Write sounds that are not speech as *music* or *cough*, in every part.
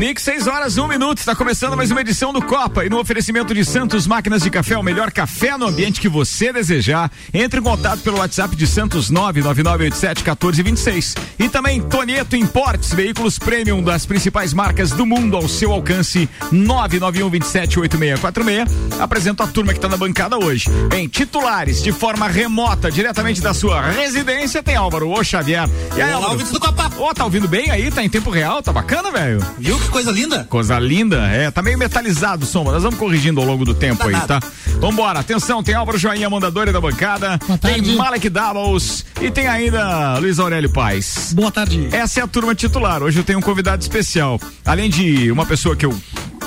Mix, 6 horas, 1 um minuto. Está começando mais uma edição do Copa. E no oferecimento de Santos Máquinas de Café, o melhor café no ambiente que você desejar. Entre em contato pelo WhatsApp de Santos 999871426. E também Tonieto Importes, veículos premium das principais marcas do mundo ao seu alcance. 991278646. Apresento a turma que está na bancada hoje. Em titulares, de forma remota, diretamente da sua residência, tem Álvaro O Xavier. E aí, Álvaro? do Copa. Ó, oh, tá ouvindo bem aí? Tá em tempo real? Tá bacana, velho? Viu que coisa linda? Coisa linda, é. Tá meio metalizado o som, mas nós vamos corrigindo ao longo do tempo tá aí, nada. tá? Vambora, atenção, tem Álvaro Joinha, mandadora da bancada. Tem Malek Davos e tem ainda Luiz Aurélio Paz. Boa tarde. Essa é a turma titular. Hoje eu tenho um convidado especial. Além de uma pessoa que eu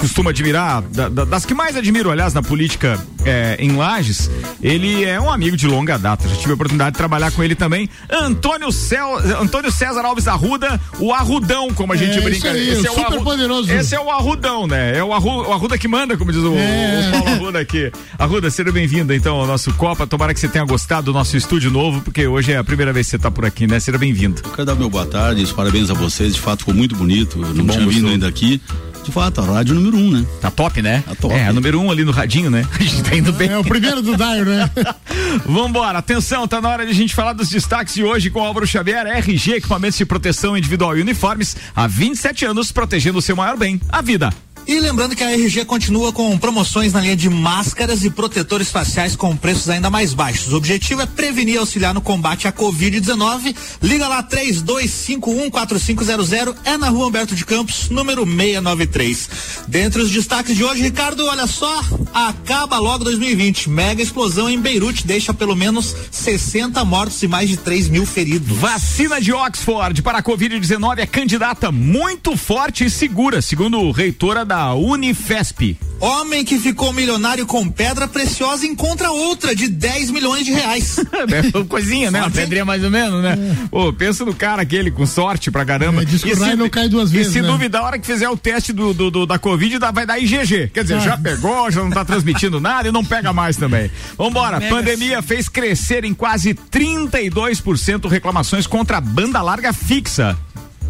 costumo admirar, da, da, das que mais admiro, aliás, na política é, em Lages, ele é um amigo de longa data. Já tive a oportunidade de trabalhar com ele também. Antônio, Cel, Antônio César Alves Arruda, o Arrudão, como a gente é, brinca. Aí, esse é o super poderoso. Esse é o Arrudão, né? É o, Arru, o Arruda que manda, como diz o, é. o Paulo Arruda aqui. Arruda, seja bem-vindo então ao nosso Copa. Tomara que você tenha gostado do nosso estúdio novo, porque hoje é a primeira vez que você está por aqui, né? Seja bem-vindo. quero dar meu boa tarde, parabéns a vocês. De fato, ficou muito bonito. Eu não Bom, tinha vindo ainda aqui de fato, a rádio número um, né? Tá top, né? Tá top. É, a número um ali no radinho, né? *laughs* A gente tá indo bem. É o primeiro do Daio, né? *laughs* Vambora, atenção, tá na hora de a gente falar dos destaques de hoje com o Álvaro Xavier, RG, equipamentos de proteção individual e uniformes, há 27 anos protegendo o seu maior bem, a vida. E lembrando que a RG continua com promoções na linha de máscaras e protetores faciais com preços ainda mais baixos. O objetivo é prevenir e auxiliar no combate à Covid-19. Liga lá 32514500 é na rua Humberto de Campos, número 693. Dentre os destaques de hoje, Ricardo, olha só, acaba logo 2020. Mega explosão em Beirute deixa pelo menos 60 mortos e mais de 3 mil feridos. Vacina de Oxford para a Covid-19 é candidata muito forte e segura, segundo reitora da da Unifesp. Homem que ficou milionário com pedra preciosa encontra outra de 10 milhões de reais. *laughs* é coisinha, né? Uma pedrinha mais ou menos, né? É. Pô, pensa no cara aquele com sorte pra caramba. É, e se, não cai duas vezes. E se né? duvidar, a hora que fizer o teste do, do, do da Covid, dá, vai dar IgG. Quer dizer, ah. já pegou, já não tá transmitindo nada e não pega mais também. Vambora, Mega pandemia fez crescer em quase 32% reclamações contra a banda larga fixa.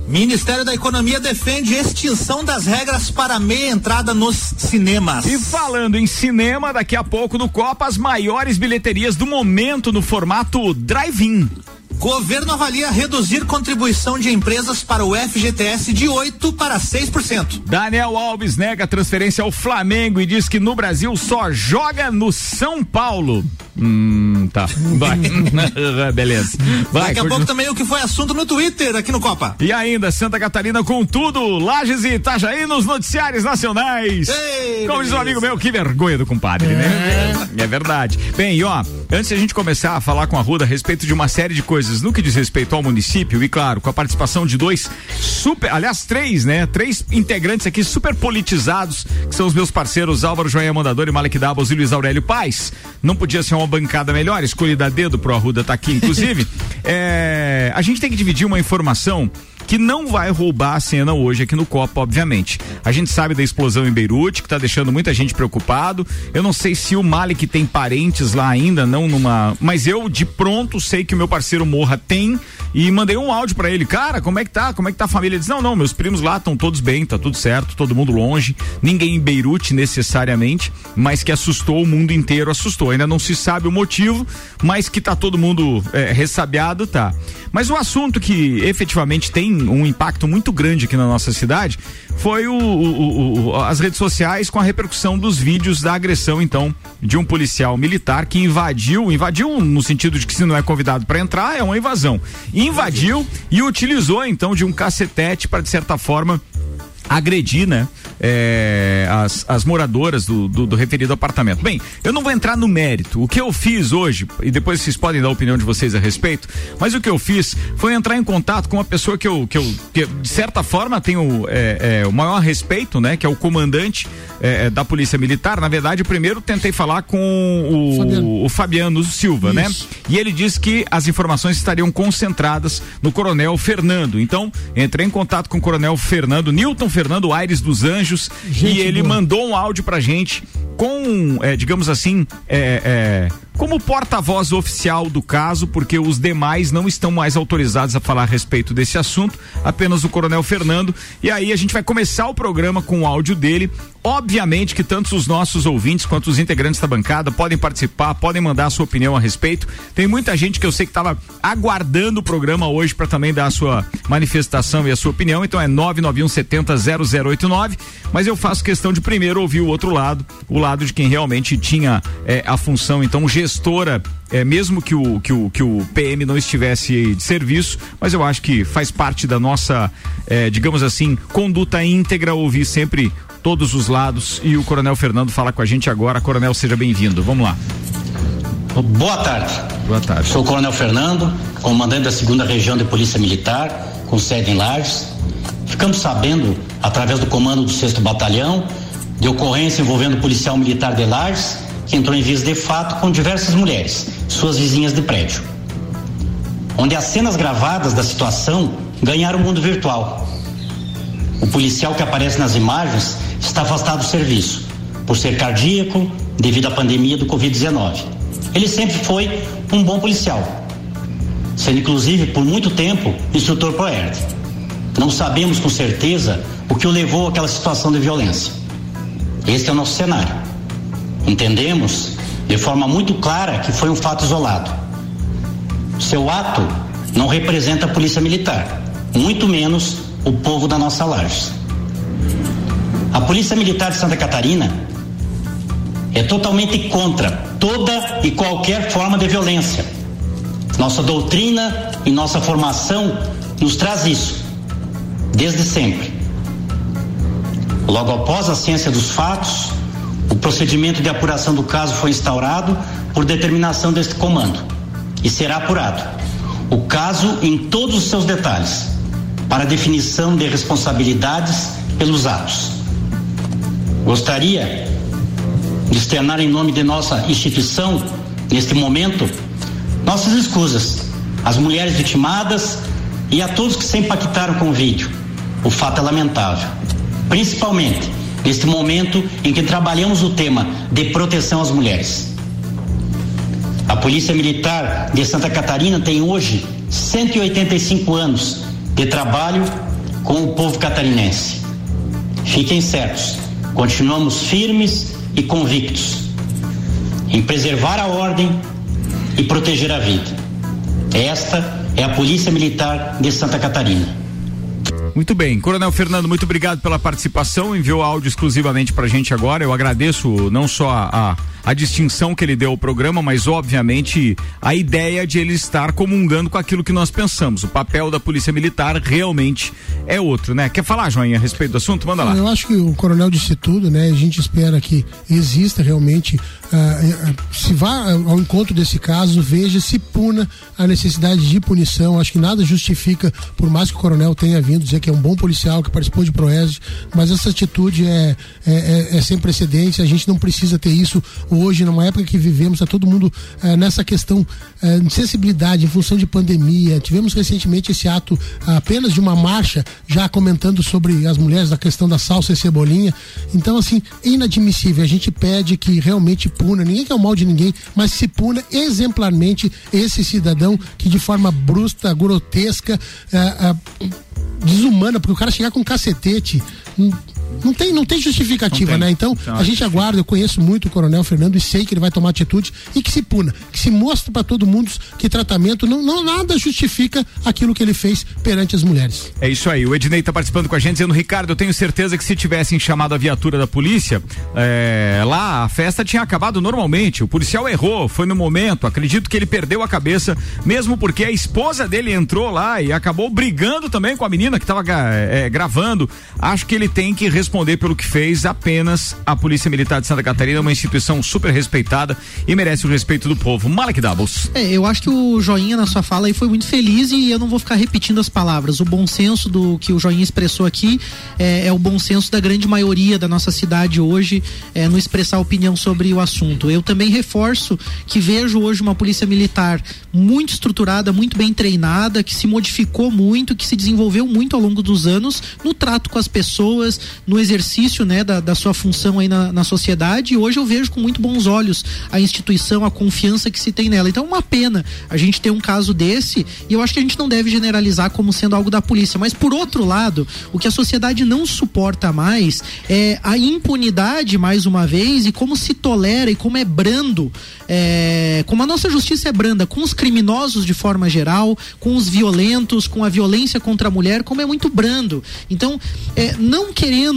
Ministério da Economia defende extinção das regras para meia entrada nos cinemas. E falando em cinema, daqui a pouco no Copa, as maiores bilheterias do momento no formato drive-in. Governo avalia reduzir contribuição de empresas para o FGTS de 8 para 6%. Daniel Alves nega transferência ao Flamengo e diz que no Brasil só joga no São Paulo. Hum, tá. *laughs* Vai. *laughs* Beleza. Vai, Daqui a pouco também o que foi assunto no Twitter aqui no Copa. E ainda Santa Catarina com tudo, Lages e Itajaí nos noticiários nacionais. Ei, Como diz um amigo meu, que vergonha do compadre, né? é. né? É verdade. Bem, e ó, antes de a gente começar a falar com a Ruda a respeito de uma série de coisas no que diz respeito ao município, e claro, com a participação de dois super, aliás, três, né? Três integrantes aqui super politizados, que são os meus parceiros Álvaro Joia Mandador e Malek Dabos e Luiz Aurélio Paz. Não podia ser uma bancada melhor, escolhida a dedo pro Arruda tá aqui, inclusive. *laughs* é, a gente tem que dividir uma informação que não vai roubar a cena hoje aqui no Copa, obviamente. A gente sabe da explosão em Beirute, que está deixando muita gente preocupado. Eu não sei se o Malik tem parentes lá ainda, não numa. Mas eu, de pronto, sei que o meu parceiro Morra tem e mandei um áudio para ele. Cara, como é que tá? Como é que tá a família? Ele disse: Não, não, meus primos lá estão todos bem, tá tudo certo, todo mundo longe. Ninguém em Beirute necessariamente, mas que assustou o mundo inteiro, assustou. Ainda não se sabe o motivo, mas que tá todo mundo é, ressabiado, tá. Mas o assunto que efetivamente tem um impacto muito grande aqui na nossa cidade foi o, o, o, as redes sociais com a repercussão dos vídeos da agressão, então, de um policial militar que invadiu, invadiu no sentido de que se não é convidado para entrar, é uma invasão. Invadiu e utilizou, então, de um cacetete para, de certa forma, agredir, né? É, as, as moradoras do, do, do, referido apartamento. Bem, eu não vou entrar no mérito. O que eu fiz hoje, e depois vocês podem dar a opinião de vocês a respeito, mas o que eu fiz foi entrar em contato com uma pessoa que eu, que eu que, de certa forma, tenho é, é, o maior respeito, né? Que é o comandante da Polícia Militar. Na verdade, primeiro tentei falar com o Fabiano, o Fabiano Silva, né? Isso. né? E ele disse que as informações estariam concentradas no Coronel Fernando. Então, entrei em contato com o Coronel Fernando, Newton Fernando Aires dos Anjos gente e ele boa. mandou um áudio pra gente com, é, digamos assim, é, é, como porta-voz oficial do caso, porque os demais não estão mais autorizados a falar a respeito desse assunto, apenas o Coronel Fernando. E aí a gente vai começar o programa com o áudio dele. Obviamente que tanto os nossos ouvintes quanto os integrantes da bancada podem participar, podem mandar a sua opinião a respeito. Tem muita gente que eu sei que estava aguardando o programa hoje para também dar a sua manifestação e a sua opinião. Então é 991 70 0089. Mas eu faço questão de primeiro ouvir o outro lado, o lado de quem realmente tinha é, a função, então, gestora é, mesmo que o, que, o, que o PM não estivesse de serviço, mas eu acho que faz parte da nossa, é, digamos assim, conduta íntegra ouvir sempre todos os lados. E o Coronel Fernando fala com a gente agora. Coronel, seja bem-vindo. Vamos lá. Boa tarde. Boa tarde. Sou o Coronel Fernando, comandante da segunda região de Polícia Militar, com sede em Lages. Ficamos sabendo, através do comando do 6 Batalhão, de ocorrência envolvendo o policial militar de Lages, que entrou em vias de fato com diversas mulheres, suas vizinhas de prédio. Onde as cenas gravadas da situação ganharam o mundo virtual. O policial que aparece nas imagens está afastado do serviço, por ser cardíaco devido à pandemia do Covid-19. Ele sempre foi um bom policial, sendo inclusive por muito tempo instrutor ProERD. Não sabemos com certeza o que o levou àquela situação de violência. Este é o nosso cenário. Entendemos de forma muito clara que foi um fato isolado. Seu ato não representa a Polícia Militar, muito menos o povo da nossa laje. A Polícia Militar de Santa Catarina é totalmente contra toda e qualquer forma de violência. Nossa doutrina e nossa formação nos traz isso, desde sempre. Logo após a ciência dos fatos, o procedimento de apuração do caso foi instaurado por determinação deste comando e será apurado. O caso em todos os seus detalhes, para definição de responsabilidades pelos atos. Gostaria de externar em nome de nossa instituição, neste momento, nossas escusas às mulheres vitimadas e a todos que se impactaram com o vídeo. O fato é lamentável. Principalmente neste momento em que trabalhamos o tema de proteção às mulheres. A Polícia Militar de Santa Catarina tem hoje 185 anos de trabalho com o povo catarinense. Fiquem certos, continuamos firmes e convictos em preservar a ordem e proteger a vida. Esta é a Polícia Militar de Santa Catarina. Muito bem, Coronel Fernando, muito obrigado pela participação. Enviou áudio exclusivamente para a gente agora. Eu agradeço não só a, a distinção que ele deu ao programa, mas obviamente a ideia de ele estar comungando com aquilo que nós pensamos. O papel da Polícia Militar realmente é outro, né? Quer falar, Joinha, a respeito do assunto? Manda lá. Eu acho que o coronel disse tudo, né? A gente espera que exista realmente, uh, se vá ao encontro desse caso, veja, se puna a necessidade de punição. Acho que nada justifica, por mais que o coronel tenha vindo dizer que é um bom policial, que participou de Proes, mas essa atitude é, é, é, é sem precedência. A gente não precisa ter isso hoje, numa época que vivemos, está todo mundo é, nessa questão é, de sensibilidade em função de pandemia. Tivemos recentemente esse ato apenas de uma marcha, já comentando sobre as mulheres, a questão da salsa e cebolinha. Então, assim, inadmissível. A gente pede que realmente puna, ninguém quer o mal de ninguém, mas se puna exemplarmente esse cidadão que de forma brusca, grotesca, é, desumana, porque o cara chegar com um cacetete. Hum, não tem, não tem justificativa, não tem. né? Então, então, a gente aguarda, eu conheço muito o Coronel Fernando e sei que ele vai tomar atitude e que se puna, que se mostre para todo mundo que tratamento não, não nada justifica aquilo que ele fez perante as mulheres. É isso aí. O Ednei está participando com a gente dizendo, Ricardo, eu tenho certeza que se tivessem chamado a viatura da polícia, é, lá a festa tinha acabado normalmente. O policial errou, foi no momento. Acredito que ele perdeu a cabeça, mesmo porque a esposa dele entrou lá e acabou brigando também com a menina que estava é, gravando. Acho que ele tem que responder pelo que fez apenas a Polícia Militar de Santa Catarina, uma instituição super respeitada e merece o respeito do povo. Malek Doubles. É, eu acho que o Joinha na sua fala aí foi muito feliz e eu não vou ficar repetindo as palavras. O bom senso do que o Joinha expressou aqui é, é o bom senso da grande maioria da nossa cidade hoje é, no expressar opinião sobre o assunto. Eu também reforço que vejo hoje uma polícia militar muito estruturada, muito bem treinada, que se modificou muito, que se desenvolveu muito ao longo dos anos no trato com as pessoas, no exercício né, da, da sua função aí na, na sociedade. E hoje eu vejo com muito bons olhos a instituição, a confiança que se tem nela. Então, é uma pena a gente ter um caso desse, e eu acho que a gente não deve generalizar como sendo algo da polícia. Mas, por outro lado, o que a sociedade não suporta mais é a impunidade, mais uma vez, e como se tolera e como é brando, é, como a nossa justiça é branda com os criminosos de forma geral, com os violentos, com a violência contra a mulher, como é muito brando. Então, é, não querendo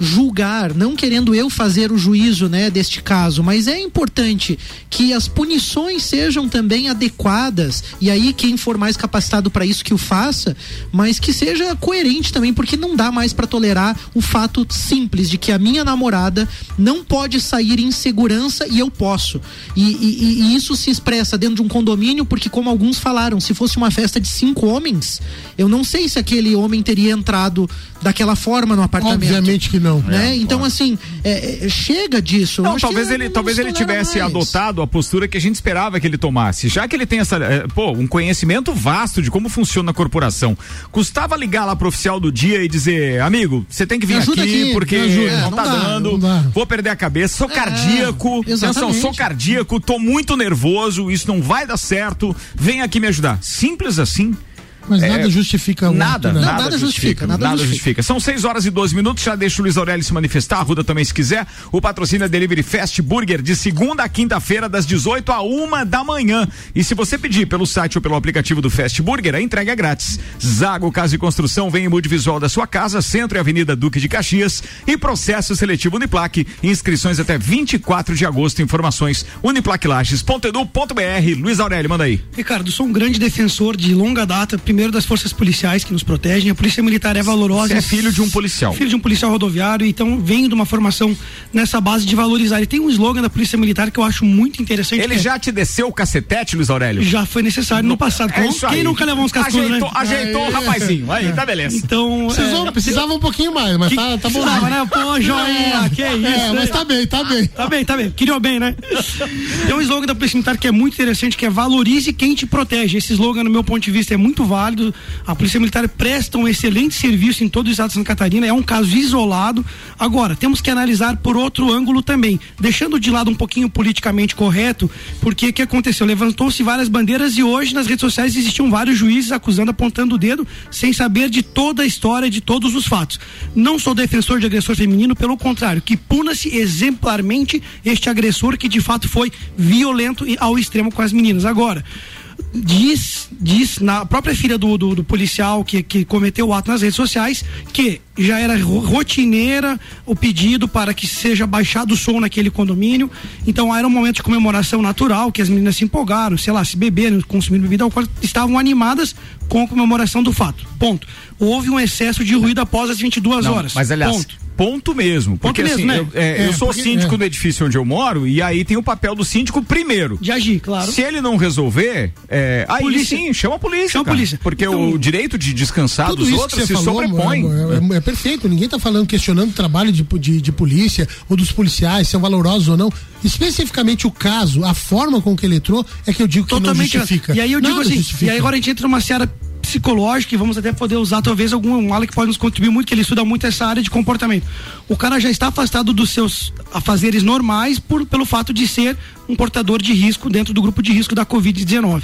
julgar, não querendo eu fazer o juízo, né, deste caso, mas é importante que as punições sejam também adequadas e aí quem for mais capacitado para isso que o faça, mas que seja coerente também, porque não dá mais para tolerar o fato simples de que a minha namorada não pode sair em segurança e eu posso. E, e, e isso se expressa dentro de um condomínio, porque como alguns falaram, se fosse uma festa de cinco homens, eu não sei se aquele homem teria entrado daquela forma no apartamento. Obviamente que não. Né? É, então, assim, é, é, chega disso. Não, talvez ele, talvez ele tivesse mais. adotado a postura que a gente esperava que ele tomasse. Já que ele tem essa, é, pô, um conhecimento vasto de como funciona a corporação. Custava ligar lá pro oficial do dia e dizer, amigo, você tem que vir aqui, aqui, porque não, não, tá dá, dando, não vou perder a cabeça, sou é, cardíaco, atenção, sou cardíaco, tô muito nervoso, isso não vai dar certo, vem aqui me ajudar. Simples assim. Mas nada é, justifica o nada, né? nada, nada, justifica, nada, nada justifica. justifica. São 6 horas e 12 minutos, já deixa o Luiz Aurélio se manifestar, a Ruda também se quiser. O patrocínio é Delivery Fast Burger de segunda a quinta-feira, das 18 a uma da manhã. E se você pedir pelo site ou pelo aplicativo do Fast Burger, a entrega é grátis. Zago Casa e Construção vem em multivisual da sua casa, Centro e Avenida Duque de Caxias e processo seletivo Uniplaque. Inscrições até 24 de agosto. Informações uniplaquilages.edu.br. Luiz Aurélio, manda aí. Ricardo, sou um grande defensor de longa data, primeiro das forças policiais que nos protegem. A polícia militar é valorosa. Você é filho de um policial. Filho de um policial rodoviário, então venho de uma formação nessa base de valorizar. E tem um slogan da polícia militar que eu acho muito interessante. Ele já é... te desceu o cacetete, Luiz Aurélio? Já foi necessário no, no passado. É Quem aí. nunca levou uns cascudos, ajeitou, né? Ajeitou o rapazinho. Aí, tá beleza. Então. Precisou, é... Precisava um pouquinho mais, mas que, tá, tá bom. Precisava, né? Pô, joinha, é, que é isso. É, mas tá bem, tá bem. Tá bem, tá bem. Queria bem, né? Tem um slogan da polícia militar que é muito interessante, que é valorize quem te protege. Esse slogan, no meu ponto de vista, é muito válido. A polícia militar presta um excelente serviço em todo o estado de Santa Catarina, é um caso isolado. Agora, temos que analisar por outro ângulo também, deixando de lado um pouquinho politicamente correto, porque o que aconteceu? Levantou-se várias bandeiras e hoje nas redes sociais existiam vários juízes acusando, apontando o dedo, sem saber de toda a história, de todos os fatos. Não sou defensor de agressor feminino, pelo contrário, que puna-se exemplarmente este agressor que de fato foi violento ao extremo com as meninas. Agora, diz, diz na própria filha do, do, do, policial que, que cometeu o ato nas redes sociais que já era rotineira o pedido para que seja baixado o som naquele condomínio. Então era um momento de comemoração natural, que as meninas se empolgaram, sei lá, se beberam, consumiram bebida alcoólica, estavam animadas com a comemoração do fato. Ponto. Houve um excesso de ruído após as 22 Não, horas. Mas aliás, Ponto ponto mesmo. Porque ponto mesmo, assim, né? eu, é, é, eu, sou porque, síndico é. do edifício onde eu moro e aí tem o papel do síndico primeiro. De agir, claro. Se ele não resolver, é, aí polícia. sim, chama a polícia. Chama a polícia. Porque então, o direito de descansar dos outros se falou, sobrepõe. É, é, perfeito, ninguém está falando, questionando o trabalho de, de, de polícia ou dos policiais, são valorosos ou não. Especificamente o caso, a forma com que ele entrou, é que eu digo que Totalmente, não justifica. E aí eu digo assim, justifica. e aí agora a gente entra numa seara psicológica e vamos até poder usar talvez algum ala que pode nos contribuir muito, que ele estuda muito essa área de comportamento. O cara já está afastado dos seus afazeres normais por, pelo fato de ser um portador de risco dentro do grupo de risco da Covid-19.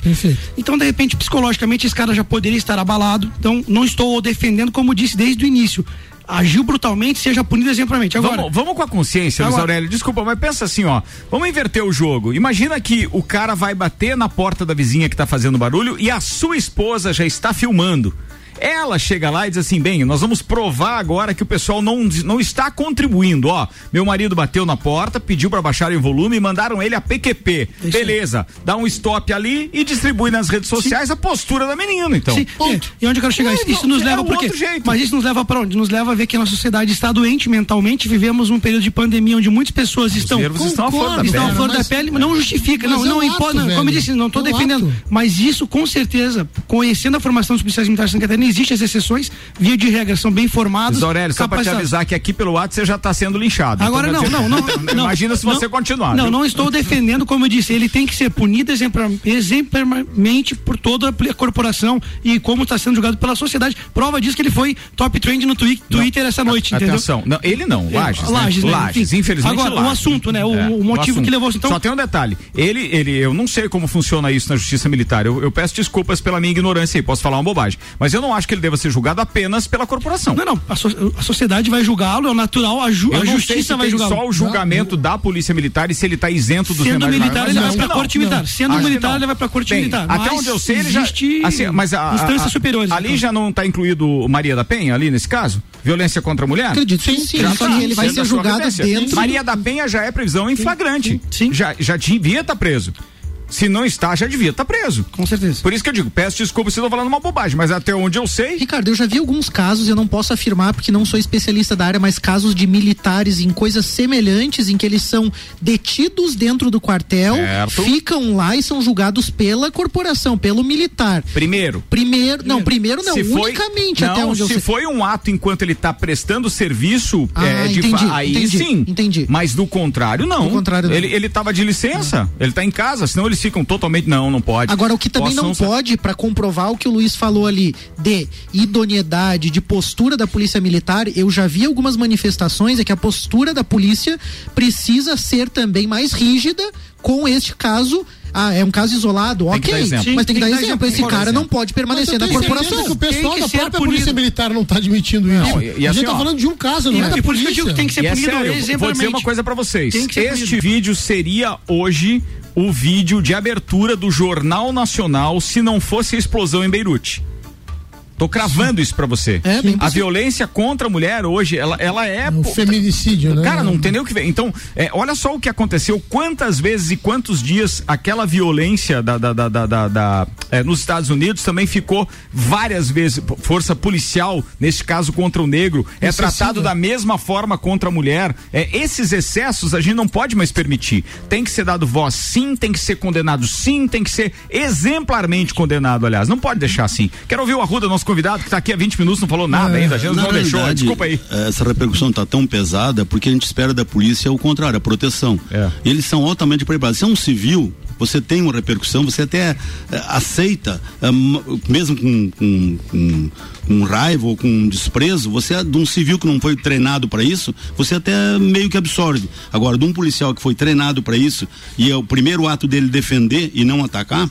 Então, de repente, psicologicamente, esse cara já poderia estar abalado. Então, não estou defendendo, como disse desde o início agiu brutalmente, seja punido exemplarmente. Agora, vamos, vamos com a consciência, Luiz Aurélio. Desculpa, mas pensa assim, ó. Vamos inverter o jogo. Imagina que o cara vai bater na porta da vizinha que tá fazendo barulho e a sua esposa já está filmando. Ela chega lá e diz assim: bem, nós vamos provar agora que o pessoal não, não está contribuindo. Ó, meu marido bateu na porta, pediu para baixarem o volume e mandaram ele a PQP. Isso Beleza, dá um stop ali e distribui nas redes sociais Sim. a postura da menina, então. Sim. E onde eu quero chegar? Isso, isso nos é leva por quê? Mas isso nos leva para onde? Nos leva a ver que a nossa sociedade está doente mentalmente. Vivemos um período de pandemia onde muitas pessoas Os estão. estão a flor da estão pele. flor da pele, não justifica. Não, não, é um ato, não como eu disse, não estou é defendendo. Ato. Mas isso, com certeza, conhecendo a formação dos policiais militares de Santa Catarina, existem as exceções, via de regra, são bem formados. Aurélio, só para te avisar que aqui pelo ato você já está sendo linchado. Então Agora então, não, não, não, *laughs* não, Imagina se você continuar. Não, viu? não estou defendendo, como eu disse, ele tem que ser punido exemplarmente por toda a corporação e como está sendo julgado pela sociedade. Prova disso que ele foi top trend no twi Twitter não, essa noite, a, entendeu? Atenção, não, ele não, Lages, Lages, né? Lages, né? infelizmente Agora, Lages. o assunto, né? O, é, o motivo o que levou então. Só tem um detalhe, ele, ele, eu não sei como funciona isso na justiça militar, eu, eu peço desculpas pela minha ignorância aí, posso falar uma bobagem, mas eu não acho que ele deva ser julgado apenas pela corporação. Não, não, a, so, a sociedade vai julgá-lo, é natural, a, ju, a justiça vai julgá-lo. só o julgamento não, da polícia militar e se ele está isento dos Sendo militar, ele vai pra corte militar. Sendo militar, ele vai pra corte militar. Até onde eu sei, ele já. Assim, mas a, instâncias superiores. Ali então. já não está incluído Maria da Penha, ali nesse caso? Violência contra a mulher? Acredito sim, sim. Já só tá, ele vai ser julgado dentro. Maria da Penha já é previsão em flagrante. Sim. Já, já devia estar tá preso. Se não está, já devia estar tá preso. Com certeza. Por isso que eu digo, peço desculpa se estou falando uma bobagem, mas até onde eu sei. Ricardo, eu já vi alguns casos, eu não posso afirmar porque não sou especialista da área, mas casos de militares em coisas semelhantes, em que eles são detidos dentro do quartel, certo. ficam lá e são julgados pela corporação, pelo militar. Primeiro. Primeiro, não, primeiro não, se unicamente foi, até não, onde eu sei. Se foi um ato enquanto ele está prestando serviço, ah, é, de entendi, aí entendi, sim. Entendi. Mas do contrário, não. Do contrário, não. Ele, ele tava de licença, ah. ele está em casa, senão eles ficam totalmente. Não, não pode. Agora, o que também Posso não, pode, para comprovar o que o Luiz falou ali, de idoneidade, de postura da polícia militar, eu já vi algumas manifestações, é que a postura da polícia precisa ser também mais rígida com este caso ah, é um caso isolado, ok. Sim, mas tem que dar exemplo. exemplo. Esse cara exemplo. não pode permanecer na corporação. Que o pessoal da própria Polícia Militar não está admitindo isso. Não, e, e a assim, gente tá falando de um caso, não é? Por isso que que tem que ser punido é Vou dizer uma coisa para vocês. Este vídeo seria hoje o vídeo de abertura do Jornal Nacional se não fosse a explosão em Beirute. Tô cravando isso para você. É, a violência contra a mulher hoje, ela, ela é. Um feminicídio, né? Cara, não tem nem o que ver. Então, é, olha só o que aconteceu, quantas vezes e quantos dias aquela violência da, da, da, da, da é, nos Estados Unidos também ficou várias vezes. Força policial, neste caso contra o negro, é tratado da mesma forma contra a mulher. É, esses excessos a gente não pode mais permitir. Tem que ser dado voz sim, tem que ser condenado sim, tem que ser exemplarmente condenado, aliás. Não pode deixar assim. Quero ouvir o Arruda, nosso nosso convidado que está aqui há 20 minutos não falou nada é, ainda, a gente não deixou, desculpa aí. Essa repercussão está tão pesada porque a gente espera da polícia o contrário, a proteção. É. Eles são altamente preparados. Se é um civil, você tem uma repercussão, você até é, aceita, é, mesmo com, com, com, com, raiva ou com desprezo, você é de um civil que não foi treinado para isso, você até meio que absorve. Agora, de um policial que foi treinado para isso e é o primeiro ato dele defender e não atacar,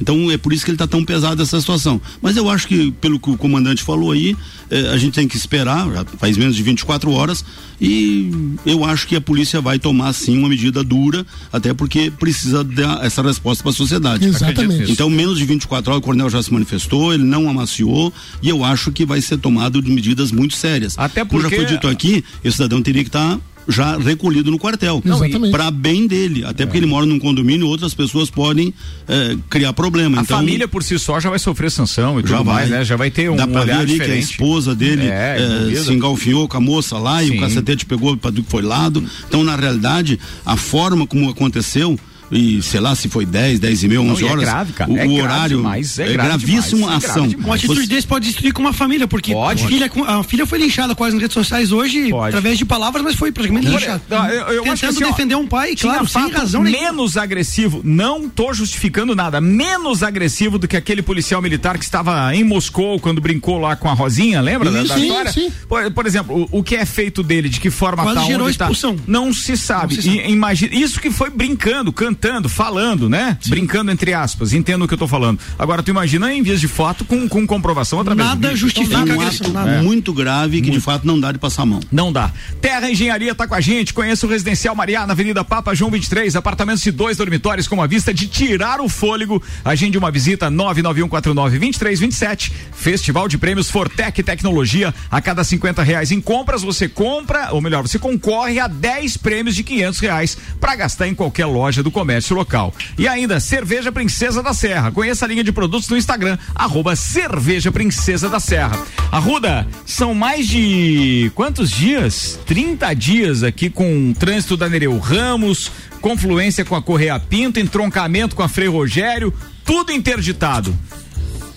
então é por isso que ele está tão pesado essa situação. Mas eu acho que, pelo que o comandante falou aí, eh, a gente tem que esperar, já faz menos de 24 horas, e eu acho que a polícia vai tomar sim uma medida dura, até porque precisa dar essa resposta para a sociedade. Exatamente. Então, menos de 24 horas, o coronel já se manifestou, ele não amaciou, e eu acho que vai ser tomado de medidas muito sérias. Até porque. Como já foi dito aqui, esse cidadão teria que estar. Tá já recolhido no quartel. Para bem dele. Até porque ele mora num condomínio, outras pessoas podem é, criar problema. A então, família por si só já vai sofrer sanção e tudo já vai, mais, né? Já vai ter um Dá pra olhar ver ali diferente. que a esposa dele é, é, se engalfinhou com a moça lá Sim. e o cacetete pegou para foi lado. Então, na realidade, a forma como aconteceu e sei lá se foi 10, 10 e meia, 11 não, é horas. É grave, cara. O, é o horário demais, é, é gravíssima demais, ação. É uma atitude Você... desse pode destruir com uma família, porque pode. A, filha, a filha foi linchada quase nas redes sociais hoje, pode. através de palavras, mas foi praticamente linchada. Eu, eu Tentando assim, defender um pai, claro, sem razão Menos agressivo, não tô justificando nada, menos agressivo do que aquele policial militar que estava em Moscou quando brincou lá com a Rosinha, lembra sim, da, sim, história? Sim. Por, por exemplo, o, o, que é feito dele, de que forma quase tá, gerou onde tá, expulsão. não se sabe. Não se sabe. E, imagina, isso que foi brincando, cantando cantando, falando, né? Sim. Brincando entre aspas, entendo o que eu tô falando. Agora tu imagina em vias de fato com, com comprovação através Nada do justifica então, um ato muito grave que muito. de fato não dá de passar a mão. Não dá. Terra Engenharia tá com a gente, conheça o Residencial Mariá na Avenida Papa João 23, apartamentos de dois dormitórios com uma vista de tirar o fôlego. Agende uma visita 991492327. Festival de Prêmios Fortec Tecnologia. A cada 50 reais em compras você compra, ou melhor, você concorre a 10 prêmios de 500 reais para gastar em qualquer loja do comércio local. E ainda Cerveja Princesa da Serra. Conheça a linha de produtos no Instagram, arroba Cerveja Princesa da Serra. Arruda, são mais de quantos dias? 30 dias aqui com trânsito da Nereu Ramos, confluência com a Correia Pinto, entroncamento com a Frei Rogério, tudo interditado.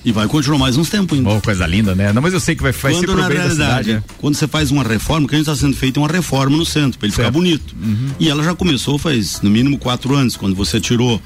E vai continuar mais uns tempos ainda. Oh, coisa linda, né? Não, mas eu sei que vai, vai quando, ser pro na realidade, cidade, é. Quando você faz uma reforma, que a gente está sendo feita é uma reforma no centro, para ele certo. ficar bonito. Uhum. E ela já começou faz no mínimo quatro anos, quando você tirou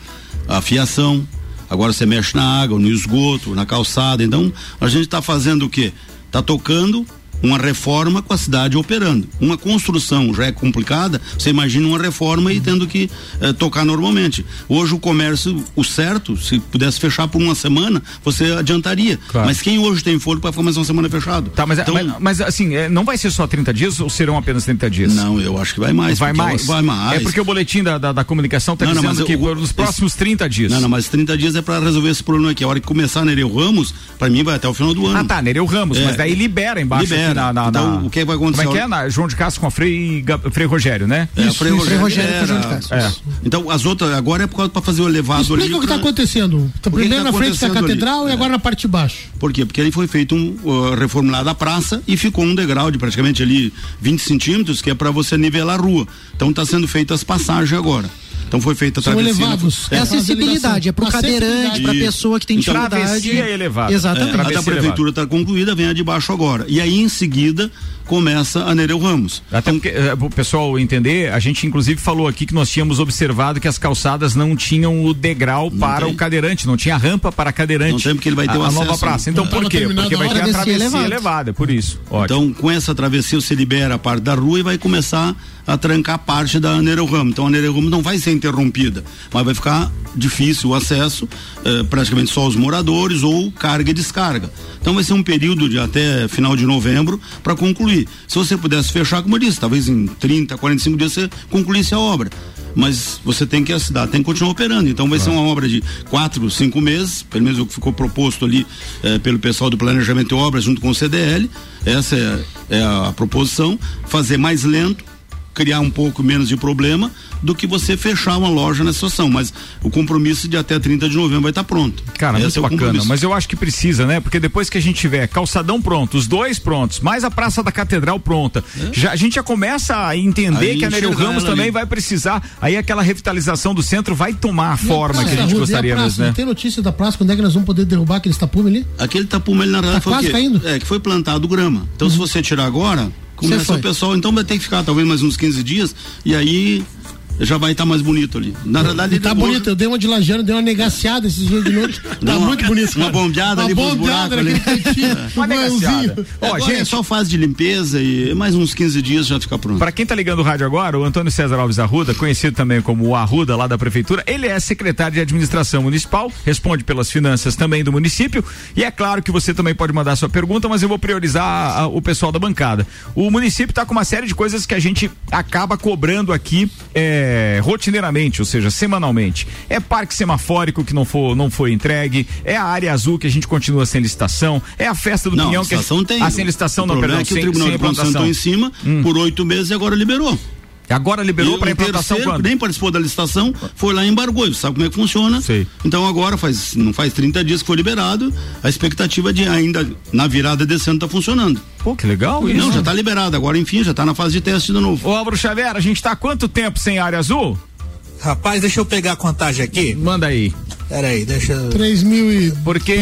a fiação, agora você mexe na água, no esgoto, na calçada. Então, a gente está fazendo o quê? Está tocando uma reforma com a cidade operando. Uma construção já é complicada, você imagina uma reforma e tendo que eh, tocar normalmente. Hoje o comércio, o certo, se pudesse fechar por uma semana, você adiantaria. Claro. Mas quem hoje tem fôlego para mais uma semana fechado? Tá, mas, então, mas, mas, assim, é, não vai ser só 30 dias ou serão apenas 30 dias? Não, eu acho que vai mais. Vai mais? Vai mais. É porque o boletim da, da, da comunicação está dizendo não, que eu, nos próximos 30 dias. Não, não, mas 30 dias é para resolver esse problema aqui. A hora que começar Nereu Ramos, para mim vai até o final do ano. Ah, tá, Nereu Ramos, é, mas daí libera embaixo. Libera na, na, então, na... o que vai acontecer? Como é que é? Na, João de Castro com a Frei, Frei Rogério, né? É, isso, Frei, Rogério, Rogério era, João de Castro. É. Então, as outras, agora é para fazer o elevado Explica ali. Explica o que está acontecendo. Tá primeiro tá na frente da catedral ali? e agora é. na parte de baixo. Por quê? Porque ali foi feito um uh, reformulado a praça e ficou um degrau de praticamente ali 20 centímetros, que é para você nivelar a rua. Então está sendo feitas as passagens agora. Então foi feita a travessia. São elevados. É, acessibilidade, é pro cadeirante, pra pessoa que tem então, dificuldade. Travessia elevada. Exatamente. É, a da prefeitura está concluída, vem a de baixo agora. E aí em seguida começa a Nereu Ramos. Até porque, é, o pessoal entender, a gente inclusive falou aqui que nós tínhamos observado que as calçadas não tinham o degrau não para tem. o cadeirante, não tinha rampa para cadeirante. Não tem porque ele vai ter a, a nova praça. Então por quê? Porque vai ter a travessia elevada, elevada por isso. Ótimo. Então com essa travessia você libera a parte da rua e vai começar a trancar parte da Nereu Ramos. Então a Nereu Ramos não vai ser interrompida, mas vai ficar difícil o acesso, eh, praticamente só os moradores ou carga e descarga. Então vai ser um período de até final de novembro para concluir. Se você pudesse fechar, como eu disse, talvez em 30, 45 dias você concluísse a obra. Mas você tem que a cidade tem que continuar operando. Então vai claro. ser uma obra de quatro, cinco meses, pelo menos o que ficou proposto ali eh, pelo pessoal do planejamento e obras junto com o CDL. Essa é, é a proposição. Fazer mais lento, criar um pouco menos de problema do que você fechar uma loja nessa situação. Mas o compromisso de até 30 de novembro vai estar tá pronto. Cara, Esse muito é bacana. Mas eu acho que precisa, né? Porque depois que a gente tiver calçadão pronto, os dois prontos, mais a Praça da Catedral pronta, é? já, a gente já começa a entender aí que a Nereu Ramos também ali. vai precisar. Aí aquela revitalização do centro vai tomar a forma que a gente gostaria mesmo, né? Tem notícia da praça, quando é que nós vamos poder derrubar aquele tapume ali? Aquele tapume ali na realidade tá foi quase caindo. É, que foi plantado grama. Então uhum. se você tirar agora, começa o pessoal, então vai ter que ficar talvez mais uns 15 dias e aí já vai estar tá mais bonito ali. Na verdade, tá bonito. Eu dei uma de lajana, dei uma negaciada esses dias de noite. *laughs* Tá uma, muito bonito. Uma bombeada uma ali bombeada ali. É. *laughs* Uma negaciada. Ó, gente, é só fase de limpeza e mais uns 15 dias já fica pronto. Para quem tá ligando o rádio agora, o Antônio César Alves Arruda, conhecido também como o Arruda lá da prefeitura, ele é secretário de administração municipal, responde pelas finanças também do município e é claro que você também pode mandar sua pergunta, mas eu vou priorizar a, a, o pessoal da bancada. O município tá com uma série de coisas que a gente acaba cobrando aqui é, rotineiramente, ou seja, semanalmente. É parque semafórico que não, for, não foi entregue, é a área azul que a gente continua sem licitação, é a festa do não, Pinhão que a, tem. a sem licitação o não, perdão, é que o Tribunal sem de Contas sentou em cima hum. por oito meses e agora liberou. Agora liberou para implantação terceiro, quando? Nem participou da licitação, foi lá e embargou. Sabe como é que funciona? Sei. Então agora faz não faz 30 dias que foi liberado, a expectativa de ainda na virada desse ano tá funcionando. Pô, que legal isso. Não, já tá liberado. Agora enfim, já tá na fase de teste de novo. Ô, Álvaro Xavier, a gente tá há quanto tempo sem área azul? Rapaz, deixa eu pegar a contagem aqui. Manda aí. Peraí, deixa eu. 3012, Porque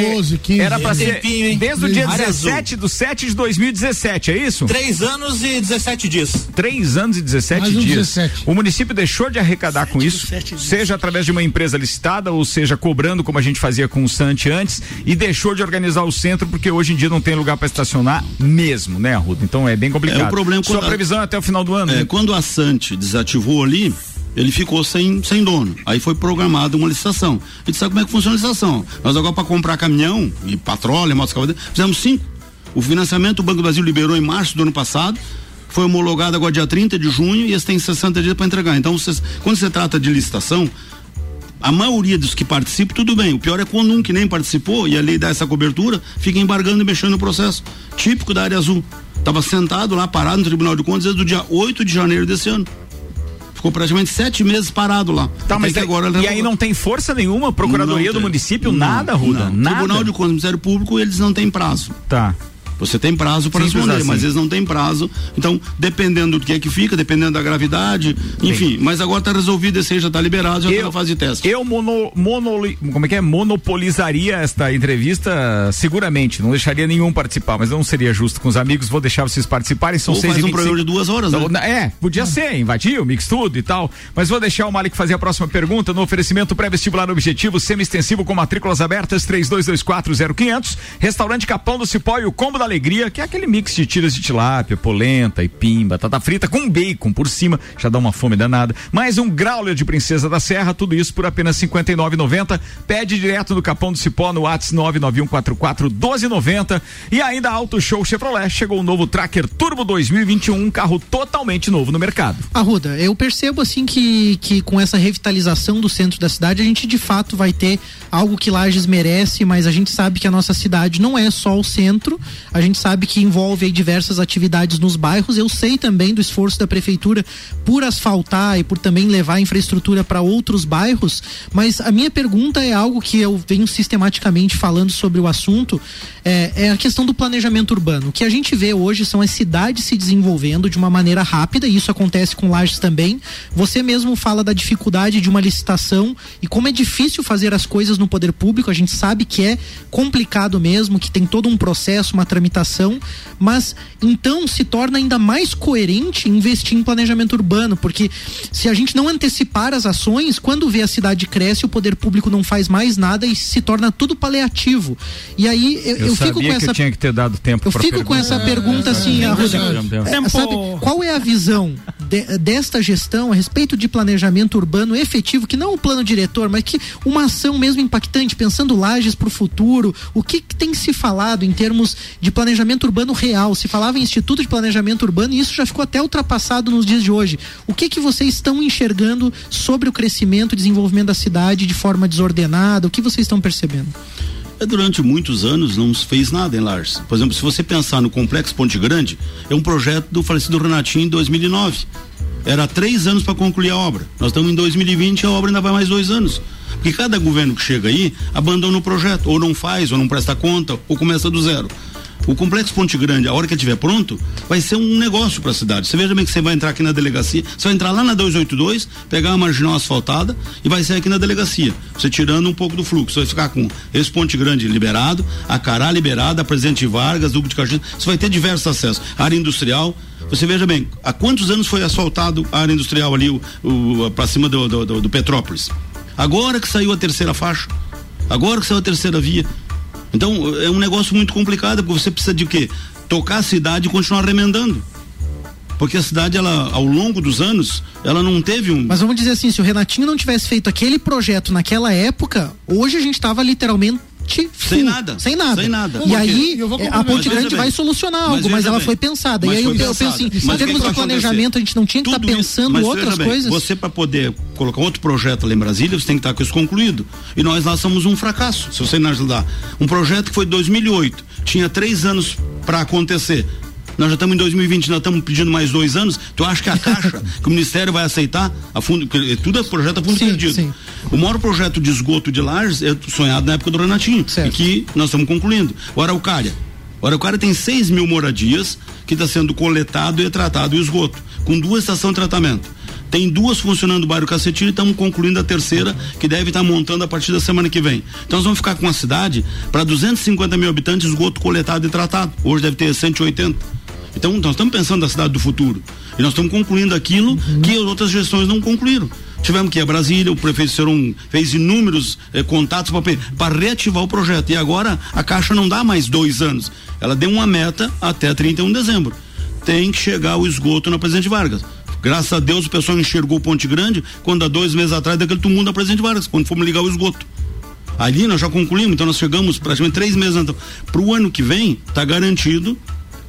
15. Era pra ser tempinho, desde o dia 17 do 7 de 2017, é isso? Três anos e 17 dias. Três anos e 17 Mais dias. 17. O município deixou de arrecadar 7, com isso, 7, seja através de uma empresa licitada, ou seja, cobrando como a gente fazia com o Sante antes, e deixou de organizar o centro porque hoje em dia não tem lugar para estacionar mesmo, né, Arruda? Então é bem complicado. É o problema Sua previsão a, é até o final do ano. É, né? quando a Sante desativou ali, ele ficou sem, sem dono. Aí foi programada uma licitação. A gente sabe como é que funciona a licitação. Nós agora para comprar caminhão e patrulha, motos fizemos cinco. O financiamento o Banco do Brasil liberou em março do ano passado, foi homologado agora dia 30 de junho e eles têm 60 dias para entregar. Então, vocês, quando se trata de licitação, a maioria dos que participam, tudo bem. O pior é quando um que nem participou e a lei dá essa cobertura, fica embargando e mexendo no processo. Típico da área azul. Estava sentado lá, parado no Tribunal de Contas desde o dia 8 de janeiro desse ano. Ficou praticamente sete meses parado lá. Tá, mas agora e aí não tem força nenhuma, Procuradoria do Município, não, nada, Ruda? Não. Nada. Tribunal de Contas, Ministério Público, eles não têm prazo. Tá. Você tem prazo para responder, assim. mas eles não têm prazo. Então, dependendo do que é que fica, dependendo da gravidade, enfim. Sim. Mas agora está resolvido, esse aí já está liberado, já está na fase de teste. Eu mono, mono, como é que é? monopolizaria esta entrevista seguramente. Não deixaria nenhum participar, mas não seria justo com os amigos. Vou deixar vocês participarem. São Ou seis faz um programa de duas horas, né? É, podia ser, invadir o mix tudo e tal. Mas vou deixar o Malik fazer a próxima pergunta no oferecimento pré-vestibular objetivo semi-extensivo com matrículas abertas 32240500. Restaurante Capão do Cipó e o Combo da Alegria, que é aquele mix de tiras de tilápia, polenta e pimba, batata frita com bacon por cima, já dá uma fome danada. Mais um growler de Princesa da Serra, tudo isso por apenas R$ 59,90. Pede direto do Capão do Cipó no WhatsApp 99144 1290. E ainda Auto Show Chevrolet, chegou o novo Tracker Turbo 2021, um carro totalmente novo no mercado. Arruda, eu percebo assim que, que com essa revitalização do centro da cidade, a gente de fato vai ter algo que Lages merece, mas a gente sabe que a nossa cidade não é só o centro, a gente sabe que envolve diversas atividades nos bairros. Eu sei também do esforço da prefeitura por asfaltar e por também levar infraestrutura para outros bairros, mas a minha pergunta é algo que eu venho sistematicamente falando sobre o assunto, é, é a questão do planejamento urbano. O que a gente vê hoje são as cidades se desenvolvendo de uma maneira rápida, e isso acontece com Lages também. Você mesmo fala da dificuldade de uma licitação e como é difícil fazer as coisas no poder público, a gente sabe que é complicado mesmo, que tem todo um processo, uma tramitação, mas então se torna ainda mais coerente investir em planejamento urbano, porque se a gente não antecipar as ações, quando vê a cidade cresce, o poder público não faz mais nada e se torna tudo paliativo. E aí eu, eu, eu fico com essa. eu tinha que ter dado tempo. Eu fico com essa pergunta assim, Arruda, é, sabe, qual é a visão de, desta gestão a respeito de planejamento urbano efetivo, que não o plano diretor, mas que uma ação mesmo impactante, pensando lajes para o futuro, o que, que tem se falado em termos de planejamento urbano real? Se falava em Instituto de Planejamento Urbano e isso já ficou até ultrapassado nos dias de hoje. O que que vocês estão enxergando sobre o crescimento e desenvolvimento da cidade de forma desordenada? O que vocês estão percebendo? É, durante muitos anos não se fez nada em Lars. Por exemplo, se você pensar no Complexo Ponte Grande, é um projeto do falecido Renatinho em 2009. Era três anos para concluir a obra. Nós estamos em 2020 e a obra ainda vai mais dois anos. Porque cada governo que chega aí abandona o projeto, ou não faz, ou não presta conta, ou começa do zero. O complexo Ponte Grande, a hora que estiver pronto, vai ser um negócio para a cidade. Você veja bem que você vai entrar aqui na delegacia, você vai entrar lá na 282, pegar uma marginal asfaltada e vai sair aqui na delegacia. Você tirando um pouco do fluxo. Você vai ficar com esse Ponte Grande liberado, a Cará liberada, a Presidente Vargas, Duque de Caxias. Você vai ter diversos acessos. área industrial. Você veja bem, há quantos anos foi asfaltado a área industrial ali, o, o para cima do, do, do, do Petrópolis? Agora que saiu a terceira faixa, agora que saiu a terceira via. Então é um negócio muito complicado, porque você precisa de quê? Tocar a cidade e continuar remendando. Porque a cidade, ela, ao longo dos anos, ela não teve um. Mas vamos dizer assim, se o Renatinho não tivesse feito aquele projeto naquela época, hoje a gente estava literalmente sem nada. Sem nada. Sem nada. E aí, a Ponte Grande vai solucionar algo, mas, mas ela bem. foi pensada. Mas e aí eu, eu penso assim, em termos de planejamento, a gente não tinha que estar tá pensando isso, outras bem, coisas. Você, para poder colocar outro projeto lá em Brasília, você tem que estar com isso concluído. E nós lá somos um fracasso, se você não ajudar. Um projeto que foi 2008, tinha três anos para acontecer nós já estamos em 2020, nós estamos pedindo mais dois anos. Tu acha que a Caixa, que o Ministério vai aceitar a fundo, tudo é projeto a fundo sim, perdido. Sim. O maior projeto de esgoto de Lages é sonhado na época do Renatinho, certo. e que nós estamos concluindo. O Araucária. O Araucária tem 6 mil moradias que está sendo coletado e tratado o esgoto, com duas estações de tratamento. Tem duas funcionando no bairro Cacetinho e estamos concluindo a terceira, que deve estar tá montando a partir da semana que vem. Então nós vamos ficar com a cidade para 250 mil habitantes, esgoto coletado e tratado. Hoje deve ter 180. Então, nós estamos pensando na cidade do futuro. E nós estamos concluindo aquilo uhum. que as outras gestões não concluíram. Tivemos que ir a Brasília, o prefeito Seron fez inúmeros eh, contatos para reativar o projeto. E agora a Caixa não dá mais dois anos. Ela deu uma meta até 31 de dezembro. Tem que chegar o esgoto na Presidente Vargas Graças a Deus o pessoal enxergou Ponte Grande quando há dois meses atrás daquele tumulto da Presidente Vargas, quando fomos ligar o esgoto. Ali nós já concluímos, então nós chegamos praticamente três meses então. Para o ano que vem, está garantido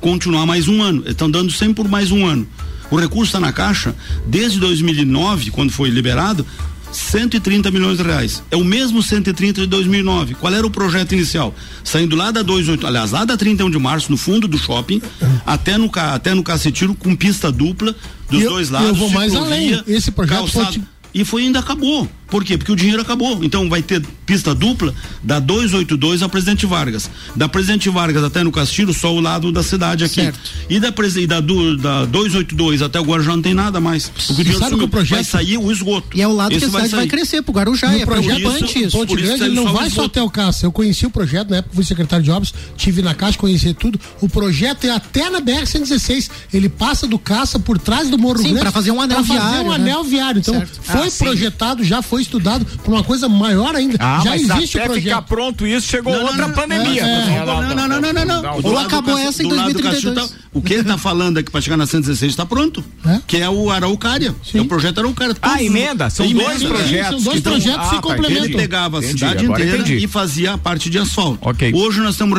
continuar mais um ano. Estão dando sempre por mais um ano. O recurso está na Caixa desde 2009, quando foi liberado, 130 milhões de reais. É o mesmo 130 de 2009. Qual era o projeto inicial? Saindo lá da 28, aliás, lá da 31 de março, no fundo do shopping, até no até no Cacetiro com pista dupla dos eu, dois lados. Eu vou mais além. Esse projeto calçado, pode... e foi ainda acabou. Por quê? Porque o dinheiro acabou. Então vai ter pista dupla da 282 a Presidente Vargas. Da Presidente Vargas até no Castilho, só o lado da cidade aqui. Certo. E da, e da, do, da 282 até o Guarujá não tem nada mais. Porque o dinheiro sabe que o projeto vai sair o esgoto. E é o lado Esse que a cidade vai, vai crescer pro Guarujá. E é projeto isso, isso. Ponte Grande ele não vai só até o Cássio. Eu conheci o projeto na época fui secretário de obras, tive na Caixa, conheci tudo. O projeto é até na BR 116. Ele passa do Caça por trás do Morro Sim, Grande. para fazer um anel viário. fazer um né? anel viário. Então certo. foi ah, projetado, já foi estudado por uma coisa maior ainda. Ah, Já existe até o projeto. ficar pronto isso, chegou não, outra não, pandemia. É, não, não, não, não, não, não. Ou acabou essa em 2032. Tá, o que ele está falando aqui para chegar na 116 está pronto. É? Que é o Araucária. É o projeto Araucária. Ah, emenda. São emenda, dois projetos. São dois projetos ah, se complementam. Ele pegava a cidade inteira e fazia a parte de asfalto. Hoje nós estamos.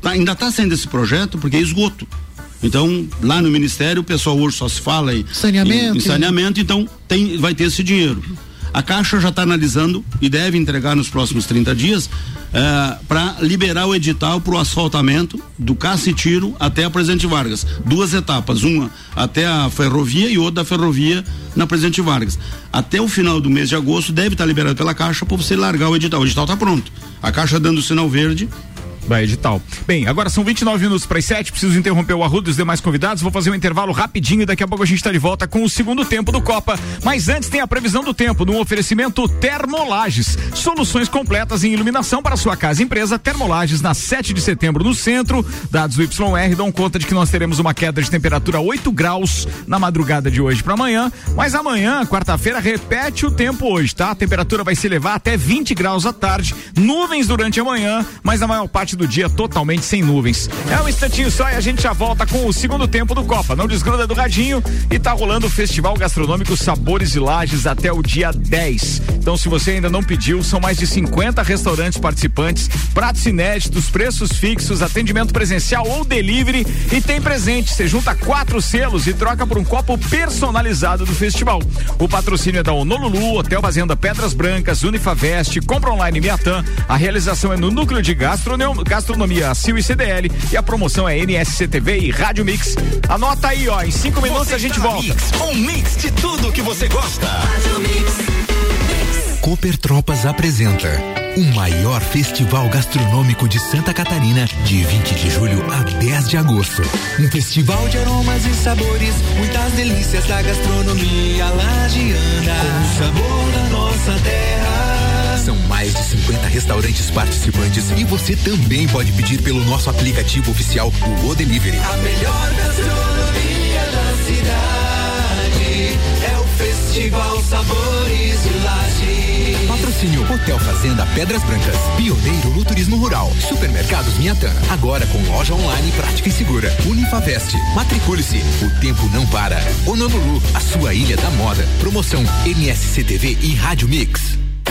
Tá, ainda está sendo esse projeto porque é esgoto. Então, lá no Ministério, o pessoal hoje só se fala em saneamento, em, em saneamento então tem, vai ter esse dinheiro. A Caixa já está analisando e deve entregar nos próximos 30 dias eh, para liberar o edital para o asfaltamento do Cacitiro até a Presidente Vargas. Duas etapas, uma até a ferrovia e outra da ferrovia na Presidente Vargas. Até o final do mês de agosto deve estar tá liberado pela Caixa para você largar o edital. O edital está pronto. A Caixa dando o sinal verde da edital. Bem, agora são 29 minutos para as 7. Preciso interromper o Arrudo e os demais convidados. Vou fazer um intervalo rapidinho e daqui a pouco a gente está de volta com o segundo tempo do Copa. Mas antes tem a previsão do tempo no oferecimento Termolages. Soluções completas em iluminação para sua casa e empresa. Termolages na 7 de setembro no centro. Dados do YR dão conta de que nós teremos uma queda de temperatura 8 graus na madrugada de hoje para amanhã. Mas amanhã, quarta-feira, repete o tempo hoje, tá? A temperatura vai se elevar até 20 graus à tarde. Nuvens durante a manhã, mas na maior parte do dia totalmente sem nuvens. É um instantinho só e a gente já volta com o segundo tempo do Copa. Não desgruda do radinho e tá rolando o Festival Gastronômico Sabores e Lages até o dia 10. Então, se você ainda não pediu, são mais de 50 restaurantes participantes, pratos inéditos, preços fixos, atendimento presencial ou delivery e tem presente. Você junta quatro selos e troca por um copo personalizado do festival. O patrocínio é da Honolulu, Hotel Fazenda Pedras Brancas, Unifavest, Compra Online Miatã. A realização é no Núcleo de Gastronomia Gastronomia Sil e CDL e a promoção é NSCTV e Rádio Mix. Anota aí, ó, em cinco minutos você a gente volta. Mix, um mix de tudo que você gosta. Cooper Tropas apresenta o maior festival gastronômico de Santa Catarina, de 20 de julho a 10 de agosto. Um festival de aromas e sabores, muitas delícias da gastronomia lagiana, com o sabor da nossa terra. São mais de 50 restaurantes participantes e você também pode pedir pelo nosso aplicativo oficial, o O Delivery. A melhor gastronomia da cidade é o Festival Sabores de Laje. Patrocínio Hotel Fazenda Pedras Brancas, pioneiro no turismo rural. Supermercados Miatã, agora com loja online prática e segura. Unifavest, matricule-se, o tempo não para. Honolulu, a sua ilha da moda. Promoção MSCTV e Rádio Mix.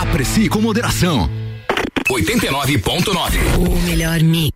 Aprecie com moderação. 89.9. O melhor mix.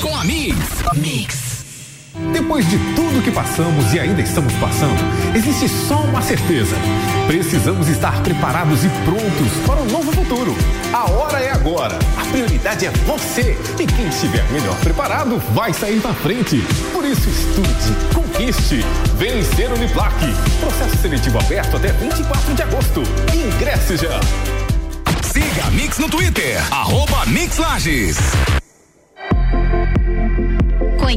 com a Mix. Mix. Depois de tudo que passamos e ainda estamos passando, existe só uma certeza. Precisamos estar preparados e prontos para um novo futuro. A hora é agora. A prioridade é você. E quem estiver melhor preparado vai sair na frente. Por isso, estude, conquiste. Vencer Uniplac. Processo seletivo aberto até 24 de agosto. Ingresse já. Siga a Mix no Twitter, arroba Mix Lages.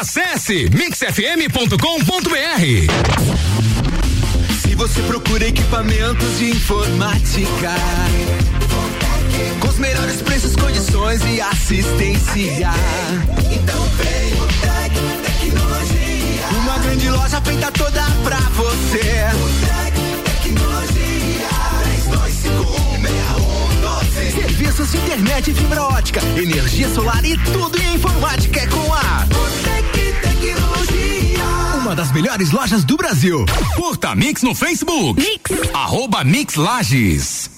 Acesse mixfm.com.br. Se você procura equipamentos de informática, com os melhores preços, condições e assistência, então vem o Tec Tecnologia. Uma grande loja feita toda pra você. Serviços de internet e fibra ótica, energia solar e tudo em informática é com a Botec Tecnologia. Uma das melhores lojas do Brasil. Curta Mix no Facebook. Mix. Arroba Mix Lages.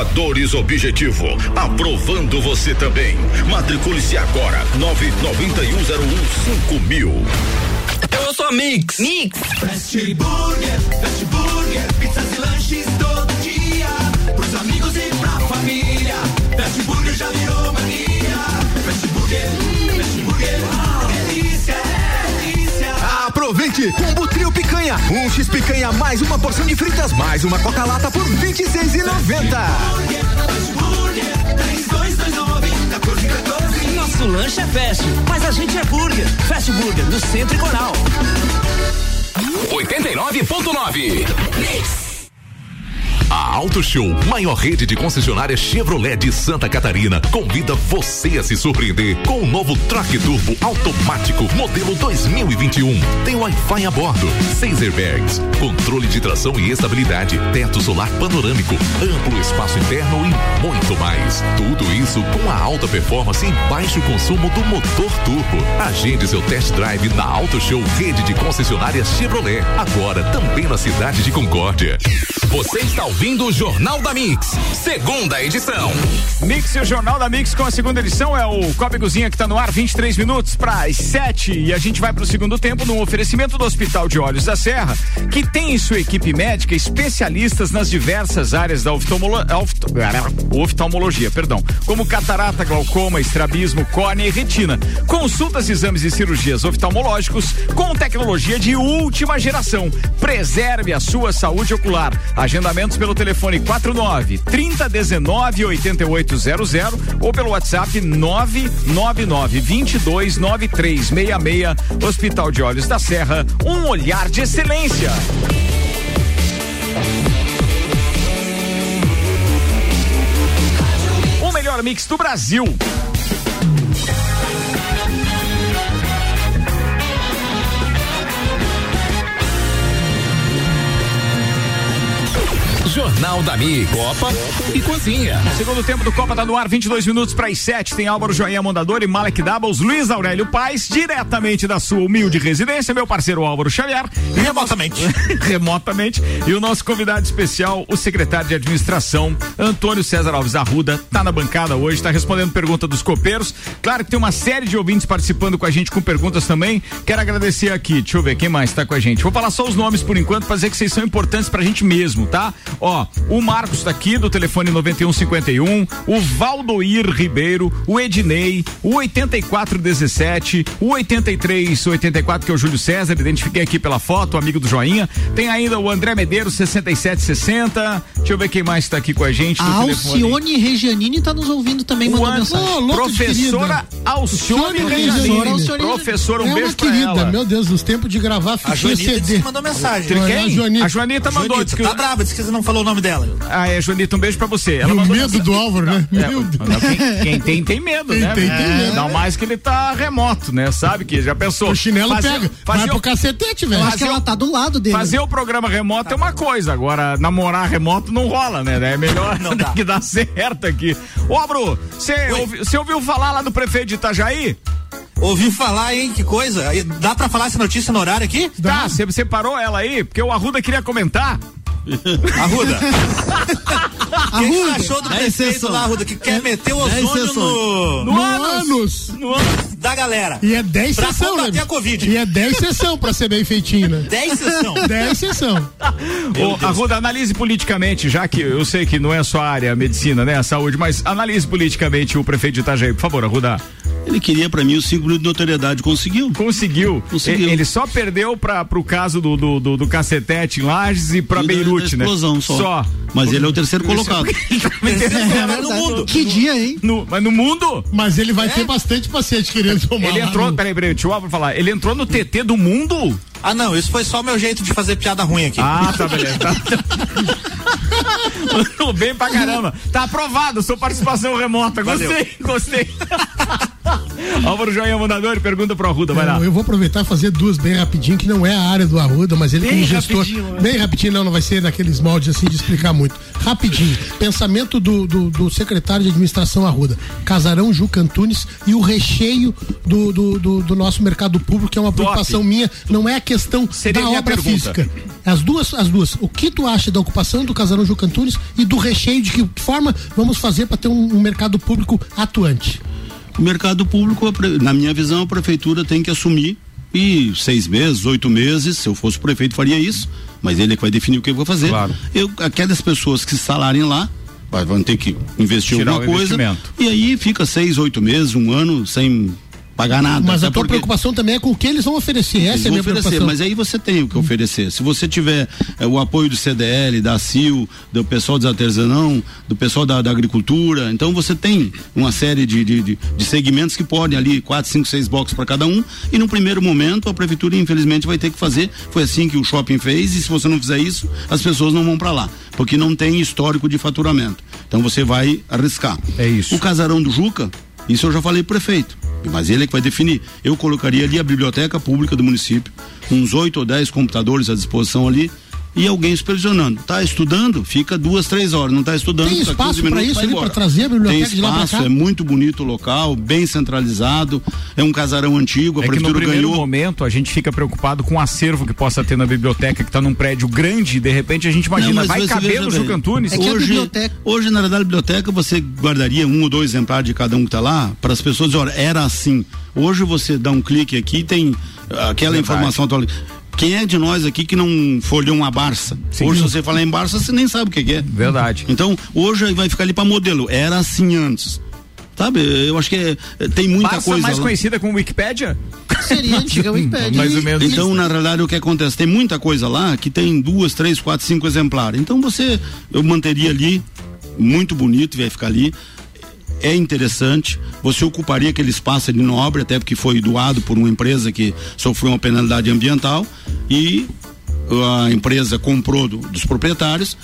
Aprovadores Objetivo, aprovando você também. Matricule-se agora, nove noventa e um zero um cinco mil. Eu sou a Mix. Mix. Fast Burger, Fast Burger, pizzas e lanches todo 2,90. Combo trio picanha, um X picanha mais uma porção de fritas mais uma coca lata por 26,90. Nosso lanche é fast, mas a gente é burger. Fast Burger, no Centro Iconal. 89.9. Auto Show, maior rede de concessionárias Chevrolet de Santa Catarina, convida você a se surpreender com o novo Track Turbo automático modelo 2021. Tem Wi-Fi a bordo, seis airbags, controle de tração e estabilidade, teto solar panorâmico, amplo espaço interno e muito mais. Tudo isso com a alta performance e baixo consumo do motor turbo. Agende seu test drive na Auto Show, rede de concessionárias Chevrolet, agora também na cidade de Concórdia. Você está ouvindo o Jornal da Mix, segunda edição. Mix e o Jornal da Mix com a segunda edição é o Copa Cozinha que está no ar, 23 minutos para as 7 e a gente vai para o segundo tempo no oferecimento do Hospital de Olhos da Serra, que tem em sua equipe médica especialistas nas diversas áreas da oftalmolo- ofto- oftalmologia, perdão, como catarata, glaucoma, estrabismo, córnea e retina. Consultas, exames e cirurgias oftalmológicos com tecnologia de última geração. Preserve a sua saúde ocular. Agendamentos pelo telefone 49 3019 8800 ou pelo WhatsApp 999 22 9366. Hospital de Olhos da Serra, um olhar de excelência. O melhor mix do Brasil. Jornal da Mix, Copa e Cozinha. Segundo tempo do Copa tá no ar, 22 minutos para as 7. Tem Álvaro Joinha Mondador e Malek Doubles, Luiz Aurélio Paz, diretamente da sua humilde residência, meu parceiro Álvaro Xavier. Remotamente. *laughs* remotamente. E o nosso convidado especial, o secretário de administração, Antônio César Alves Arruda, tá na bancada hoje, está respondendo pergunta dos copeiros. Claro que tem uma série de ouvintes participando com a gente com perguntas também. Quero agradecer aqui, deixa eu ver quem mais tá com a gente. Vou falar só os nomes por enquanto, pra dizer que vocês são importantes pra gente mesmo, tá? Ó, o Marcos tá aqui do telefone 9151, o Valdoir Ribeiro, o Ednei, o 8417, o 8384, que é o Júlio César, identifiquei aqui pela foto, amigo do Joinha. Tem ainda o André Medeiros, 6760. Deixa eu ver quem mais tá aqui com a gente. A. Alcione Regianini tá nos ouvindo também, O mandou mensagem. Louco de Professora. Alcione Regianini. Professora, um é beijo pra querida, ela. meu Deus, nos tempos de gravar A fichinha Joanita disse CD. que mandou mensagem. A Joanita. A Joanita mandou. Joanita, disse que- tá brava, disse que você não falou o nome dela. Ah, é, Joanita, um beijo pra você. Ela E o medo do Álvaro, né? É, Meu Deus. não, quem, quem tem, tem medo, Quem né? tem, tem É, medo. Não mais que ele tá remoto, né? Sabe que já pensou. O chinelo Fazer- pega. fazer Vai o- pro cacetete, velho. Acho que ela tá do lado dele. Fazer o programa remoto é uma coisa, agora namorar remoto não rola, né? É melhor Não dá. *laughs* que dar certo aqui. Ô, Bru, você ouvi- ouviu falar lá do prefeito de Itajaí? Ouvi falar, hein? Que coisa. Aí, Dá pra falar essa notícia no horário aqui? Tá, você separou ela aí? Porque o Arruda queria comentar. Arruda. O que que você achou do Dez prefeito lá, Arruda, que quer meter o Dez ozônio no, No, No ânus. No ânus. Da galera? E é 10 Pra sessão, combater né? a Covid. E é 10 sessão pra ser bem feitinho, né? *laughs* 10 sessão. *laughs* 10 sessão. Ô, Arruda, analise politicamente, já que eu sei que não é só a área a medicina, né? A saúde, mas analise politicamente o prefeito de Itajaí, por favor, Arruda. Ele queria pra mim os cinco minutos de notoriedade, conseguiu. Conseguiu. Conseguiu. Ele só perdeu para pro caso do, do, do, do cacetete em Lages e pra E da- Beirute, da né? explosão só. Mas ele é o terceiro colocado. *laughs* Terceiro no mundo. Que dia, hein? No, mas no mundo? Mas ele vai ter bastante paciente Ele entrou, no- peraí, peraí, deixa eu falar. Ele entrou no TT do mundo? Ah, não, isso foi só o meu jeito de fazer piada ruim aqui. Ah, tá, beleza. Tá. *laughs* Mandou bem pra caramba. Tá aprovado, sua participação remota. Gostei, Valeu. gostei. *laughs* *laughs* Álvaro Joinha Mandador pergunta pro Arruda, vai lá. Eu, eu vou aproveitar e fazer duas bem rapidinho, que não é a área do Arruda, mas ele Bem como gestor. rapidinho, né? Bem rapidinho, não, não vai ser naqueles moldes assim de explicar muito. Rapidinho. Pensamento do, do, do secretário de administração Arruda. Casarão Juca Antunes e o recheio do, do, do, do nosso mercado público, que é uma preocupação minha, não é a questão Seria da obra pergunta. física. As duas, as duas. O que tu acha da ocupação do Casarão Juca Antunes e do recheio, de que forma vamos fazer para ter um, um mercado público atuante? Mercado público, na minha visão, a prefeitura tem que assumir e seis meses, oito meses, se eu fosse prefeito faria isso, mas ele é que vai definir o que eu vou fazer. Claro. Eu, aquelas pessoas que se salarem lá, vai- vão ter que investir Tirar alguma coisa e aí fica seis, oito meses, um ano sem pagar nada. Mas a tua porque- preocupação também é com o que eles vão oferecer. Essa Eles é a minha oferecer, preocupação. mas aí você tem o que oferecer. Se você tiver eh, o apoio do CDL, da CIL, do pessoal do artesanão, do pessoal da, da agricultura, então você tem uma série de, de, de- de segmentos que podem ali, quatro, cinco, seis blocos para cada um, e no primeiro momento a prefeitura infelizmente vai ter que fazer. Foi assim que o shopping fez, e se você não fizer isso, as pessoas não vão para lá, porque não tem histórico de faturamento. Então você vai arriscar. É isso. O casarão do Juca, isso eu já falei prefeito, mas ele é que vai definir. Eu colocaria ali a biblioteca pública do município, uns oito ou dez computadores à disposição ali e alguém supervisionando. Tá estudando? Fica duas, três horas. Não tá estudando? Tem fica espaço 15 pra minutos, isso ali, pra trazer a biblioteca Tem de lá pra espaço, cá? é muito bonito o local, bem centralizado, é um casarão antigo, a É que no prefeitura primeiro ganhou. momento a gente fica preocupado com o acervo que possa ter na biblioteca, que está num prédio grande, e de repente a gente imagina, Não, mas vai caber no bem, Juca Antunes? É que a hoje, biblioteca- hoje, na verdade, a biblioteca você guardaria um ou dois exemplares de cada um que está lá, para as pessoas dizerem, olha, era assim. Hoje você dá um clique aqui e tem aquela Verdade. informação atual. Quem é de nós aqui que não folheou uma Barça? Hoje, se você falar em Barça, você nem sabe o que que é. Verdade. Então, hoje vai ficar ali para modelo. Era assim antes. Sabe? Eu acho que é- tem muita Passa coisa. mais lá. conhecida como Wikipédia? Seria antiga Wikipédia. Mais ou menos. Então, na realidade, o que acontece? Tem muita coisa lá que tem duas, três, quatro, cinco exemplares. Então, você, eu manteria ali, muito bonito, vai ficar ali. É interessante. Você ocuparia aquele espaço ali nobre, até porque foi doado por uma empresa que sofreu uma penalidade ambiental. E a empresa comprou do- dos proprietários,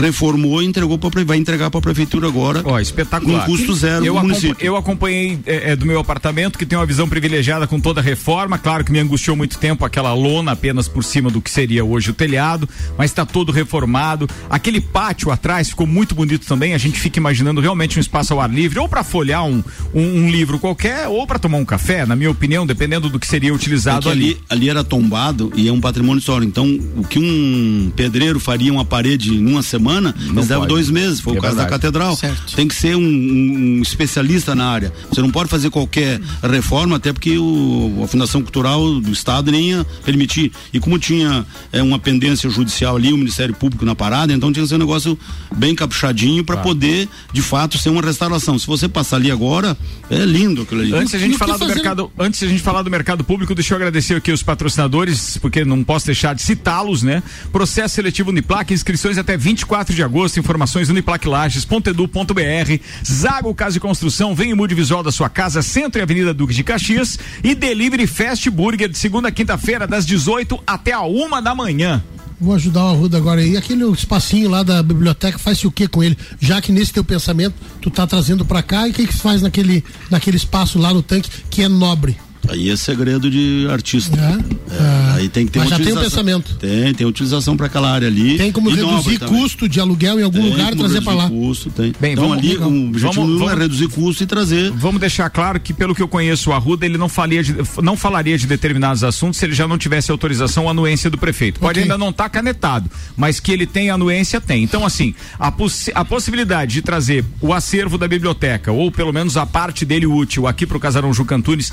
reformou e entregou para vai entregar para a prefeitura agora. Ó, espetacular. Com custo zero eu do acompa- município. Eu acompanhei é, é, do meu apartamento, que tem uma visão privilegiada com toda a reforma. Claro que me angustiou muito tempo aquela lona apenas por cima do que seria hoje o telhado, mas está todo reformado. Aquele pátio atrás ficou muito bonito também. A gente fica imaginando realmente um espaço ao ar livre, ou para folhear um, um, um livro qualquer, ou para tomar um café, na minha opinião, dependendo do que seria É utilizado que ali. ali, ali era tombado e é um patrimônio histórico. Então, o que um pedreiro faria uma parede numa semana, semana, eles levam pode. dois meses, foi É o caso da verdade. catedral. Tem que ser um, um- especialista na área. Você não pode fazer qualquer reforma, até porque o, a Fundação Cultural do Estado nem ia permitir. E como tinha é, uma pendência judicial ali, o Ministério Público na parada, então tinha que ser um negócio bem caprichadinho para poder, de fato, ser uma restauração. Se você passar ali agora, é lindo aquilo ali. Antes a gente falar do mercado, antes de a gente falar do mercado público, deixa eu agradecer aqui os patrocinadores, porque não posso deixar de citá-los, né? Processo seletivo Uniplac, inscrições até 24 de agosto, informações uniplaclages.edu.br, Zago Casa e Construção, vem e mude visual da sua casa, Centro e Avenida Duque de Caxias e Delivery Fast Burger de segunda a quinta-feira das 18 até a uma da manhã. Vou ajudar o Arruda agora aí. Aquele espacinho lá da biblioteca, faz-se o que com ele? Já que nesse teu pensamento tu tá trazendo pra cá, e o que que se faz naquele, naquele espaço lá no tanque que é nobre? Aí é segredo de artista. É, aí tem que ter Mas já tem utilização. pensamento. Tem, tem utilização para aquela área ali. Tem como E reduzir também. custo de aluguel em algum Tem lugar e trazer pra lá. Custo, tem. Bem, então vamos- ali o objetivo Vamos- não é vamos- reduzir custo e trazer. Vamos deixar claro que, pelo que eu conheço o Arruda, ele não, falia de- não falaria de determinados assuntos se ele já não tivesse autorização ou anuência do prefeito. Pode Ok. ainda não estar canetado, mas que ele tem anuência, tem. Então, assim, a, possi- a possibilidade de trazer o acervo da biblioteca, ou pelo menos a parte dele útil aqui para o Casarão Juca Antunes,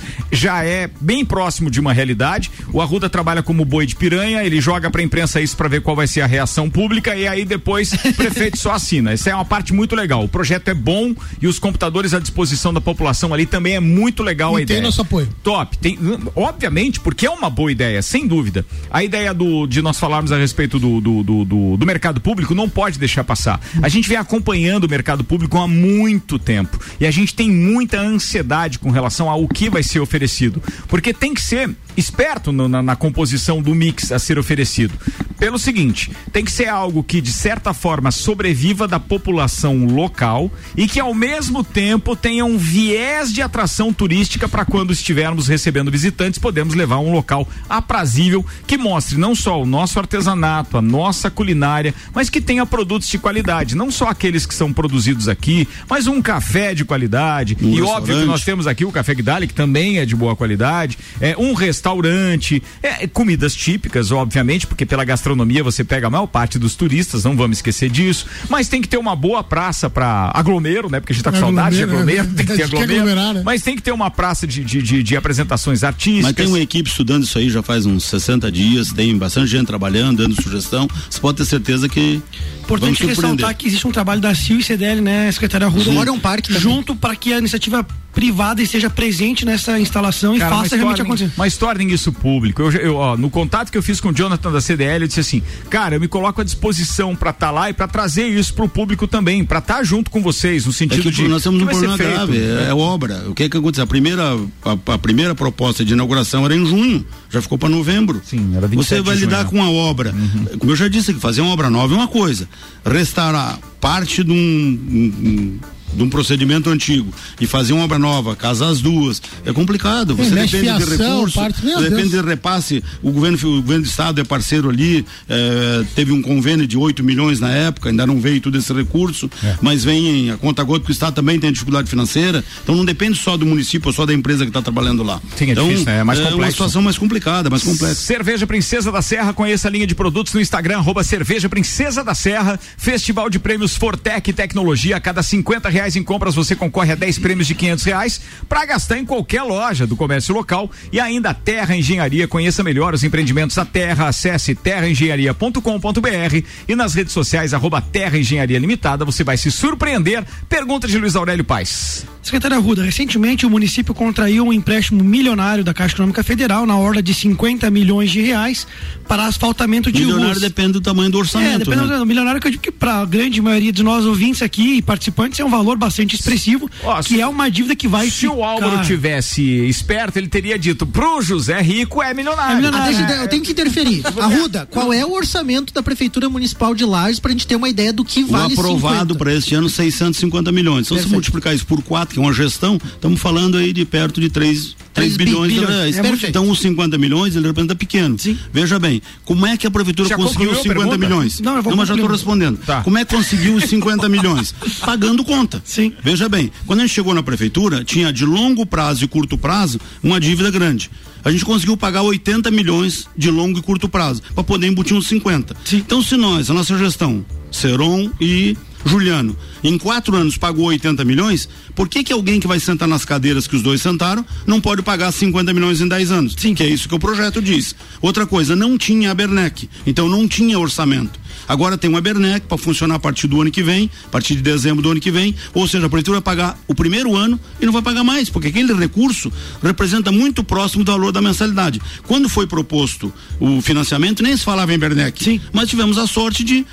já é bem próximo de uma realidade. O Arruda trabalha como boi de piranha, ele joga para a imprensa isso para ver qual vai ser a reação pública e aí depois o *laughs* prefeito só assina. Essa é uma parte muito legal. O projeto é bom e os computadores à disposição da população ali também é muito legal a E tem ideia. nosso apoio. Top. Tem, obviamente, porque é uma boa ideia, sem dúvida. A ideia do, de nós falarmos a respeito do, do, do, do- do mercado público não pode deixar passar. A gente vem acompanhando o mercado público há muito tempo. E a gente tem muita ansiedade com relação ao que vai ser oferecido. Porque tem que ser esperto no- na, na composição do mix a ser oferecido. Pelo seguinte, tem que ser algo que, de certa forma, sobreviva da população local e que, ao mesmo tempo, tenha um viés de atração turística para quando estivermos recebendo visitantes, podemos levar um local aprazível que mostre não só o nosso artesanato, a nossa culinária, mas que tenha produtos de qualidade, não só aqueles que são produzidos aqui, mas um café de qualidade. Um e óbvio que nós temos aqui o Café Guidali, que também é de boa qualidade, é um restaurante, é, comidas típicas, obviamente, porque pela gastronomia você pega a maior parte dos turistas, não vamos esquecer disso, mas tem que ter uma boa praça para aglomero, né? Porque a gente tá com saudade de Aglomero, né? tem que ter aglomero, aglomerar, né? mas tem que ter uma praça de, de, de, de apresentações artísticas. Mas tem uma equipe estudando isso aí já faz uns 60 dias, tem bastante gente trabalhando, dando sugestão. Você pode ter certeza que Importante ressaltar que existe um trabalho da CIO e CDL, né, Secretaria Arruda, Agora é um parque junto para que a iniciativa privada esteja presente nessa instalação e Cara, faça mas realmente acontecer. Mas tornem isso público. Eu, eu, ó, no contato que eu fiz com o Jonathan da CDL, eu disse assim: cara, eu me coloco à disposição para estar lá e para trazer isso pro público também, para estar junto com vocês, no É sentido que de. nós temos um problema feito. grave, é, é obra. O que que aconteceu? A primeira, a, a primeira proposta de inauguração era em junho, já ficou para novembro. Sim, era 27 Você vai de lidar junho. com a obra. Como eu já disse, que fazer uma obra nova é uma coisa. Restaurar parte de um, um- um- de um procedimento antigo e fazer uma obra nova, casar as duas, é complicado. Você depende de fiação, recurso, parte- depende Deus. de repasse. O governo, o governo do estado é parceiro ali, eh, teve um convênio de 8 milhões na época, ainda não veio todo esse recurso, É. mas vem em- a conta gota porque o estado também tem dificuldade financeira, então não depende só do município ou só da empresa que está trabalhando lá. Sim, é então, difícil, né? É mais uma complexo. situação mais complicada, mais complexa. Cerveja Princesa da Serra, conheça a linha de produtos no Instagram, arroba Cerveja Princesa da Serra. Festival de Prêmios Fortec Tecnologia. A cada 50 reais em compras você concorre a 10 prêmios de 500 reais para gastar em qualquer loja do comércio local. E ainda a Terra Engenharia. Conheça melhor os empreendimentos da Terra. Acesse terraengenharia.com.br e nas redes sociais, arroba Terra Engenharia Limitada. Você vai se surpreender. Pergunta de Luiz Aurélio Paz. Secretária Arruda, recentemente o município contraiu um empréstimo milionário da Caixa Econômica Federal na ordem de 50 milhões de reais para asfaltamento de Milionário ruas. depende do tamanho do É, orçamento. dependendo né? do milionário que eu digo que para a grande maioria de nós ouvintes aqui e participantes é um valor bastante expressivo, que é uma dívida que vai Se o Álvaro tivesse esperto, ele teria dito pro José Rico é milionário. Ah, deixa eu- eu tenho que interferir. *laughs* Arruda, qual é o orçamento da Prefeitura Municipal de Lages pra gente ter uma ideia do que O vale aprovado 50? para este ano 650 milhões. Então, se Perfeito. multiplicar isso por 4, é uma gestão, estamos falando aí de perto de 3, 3 bilhões, de reais. É então os 50 milhões, ele representa pequeno. Veja bem, como é que a prefeitura Já conseguiu os a 50 pergunta? milhões? Não, eu vou mas já estou respondendo. Tá. Como é que conseguiu os 50 *laughs* milhões? Pagando conta. Sim. Veja bem, quando a gente chegou na prefeitura, tinha de longo prazo e curto prazo uma dívida grande. A gente conseguiu pagar 80 milhões de longo e curto prazo para poder embutir uns 50. Então, se nós, a nossa gestão, Seron e Juliano, em quatro anos pagou 80 milhões, por que que alguém que vai sentar nas cadeiras que os dois sentaram não pode pagar 50 milhões em 10 anos? Sim. Que é isso que o projeto diz. Outra coisa, não tinha a Bernec, então não tinha orçamento. Agora tem uma Bernec para funcionar a partir do ano que vem, a partir de dezembro do ano que vem, ou seja, a prefeitura vai pagar o primeiro ano e não vai pagar mais, porque aquele recurso representa muito próximo do valor da mensalidade. Quando foi proposto o financiamento, nem se falava em Bernec, Sim. mas tivemos a sorte de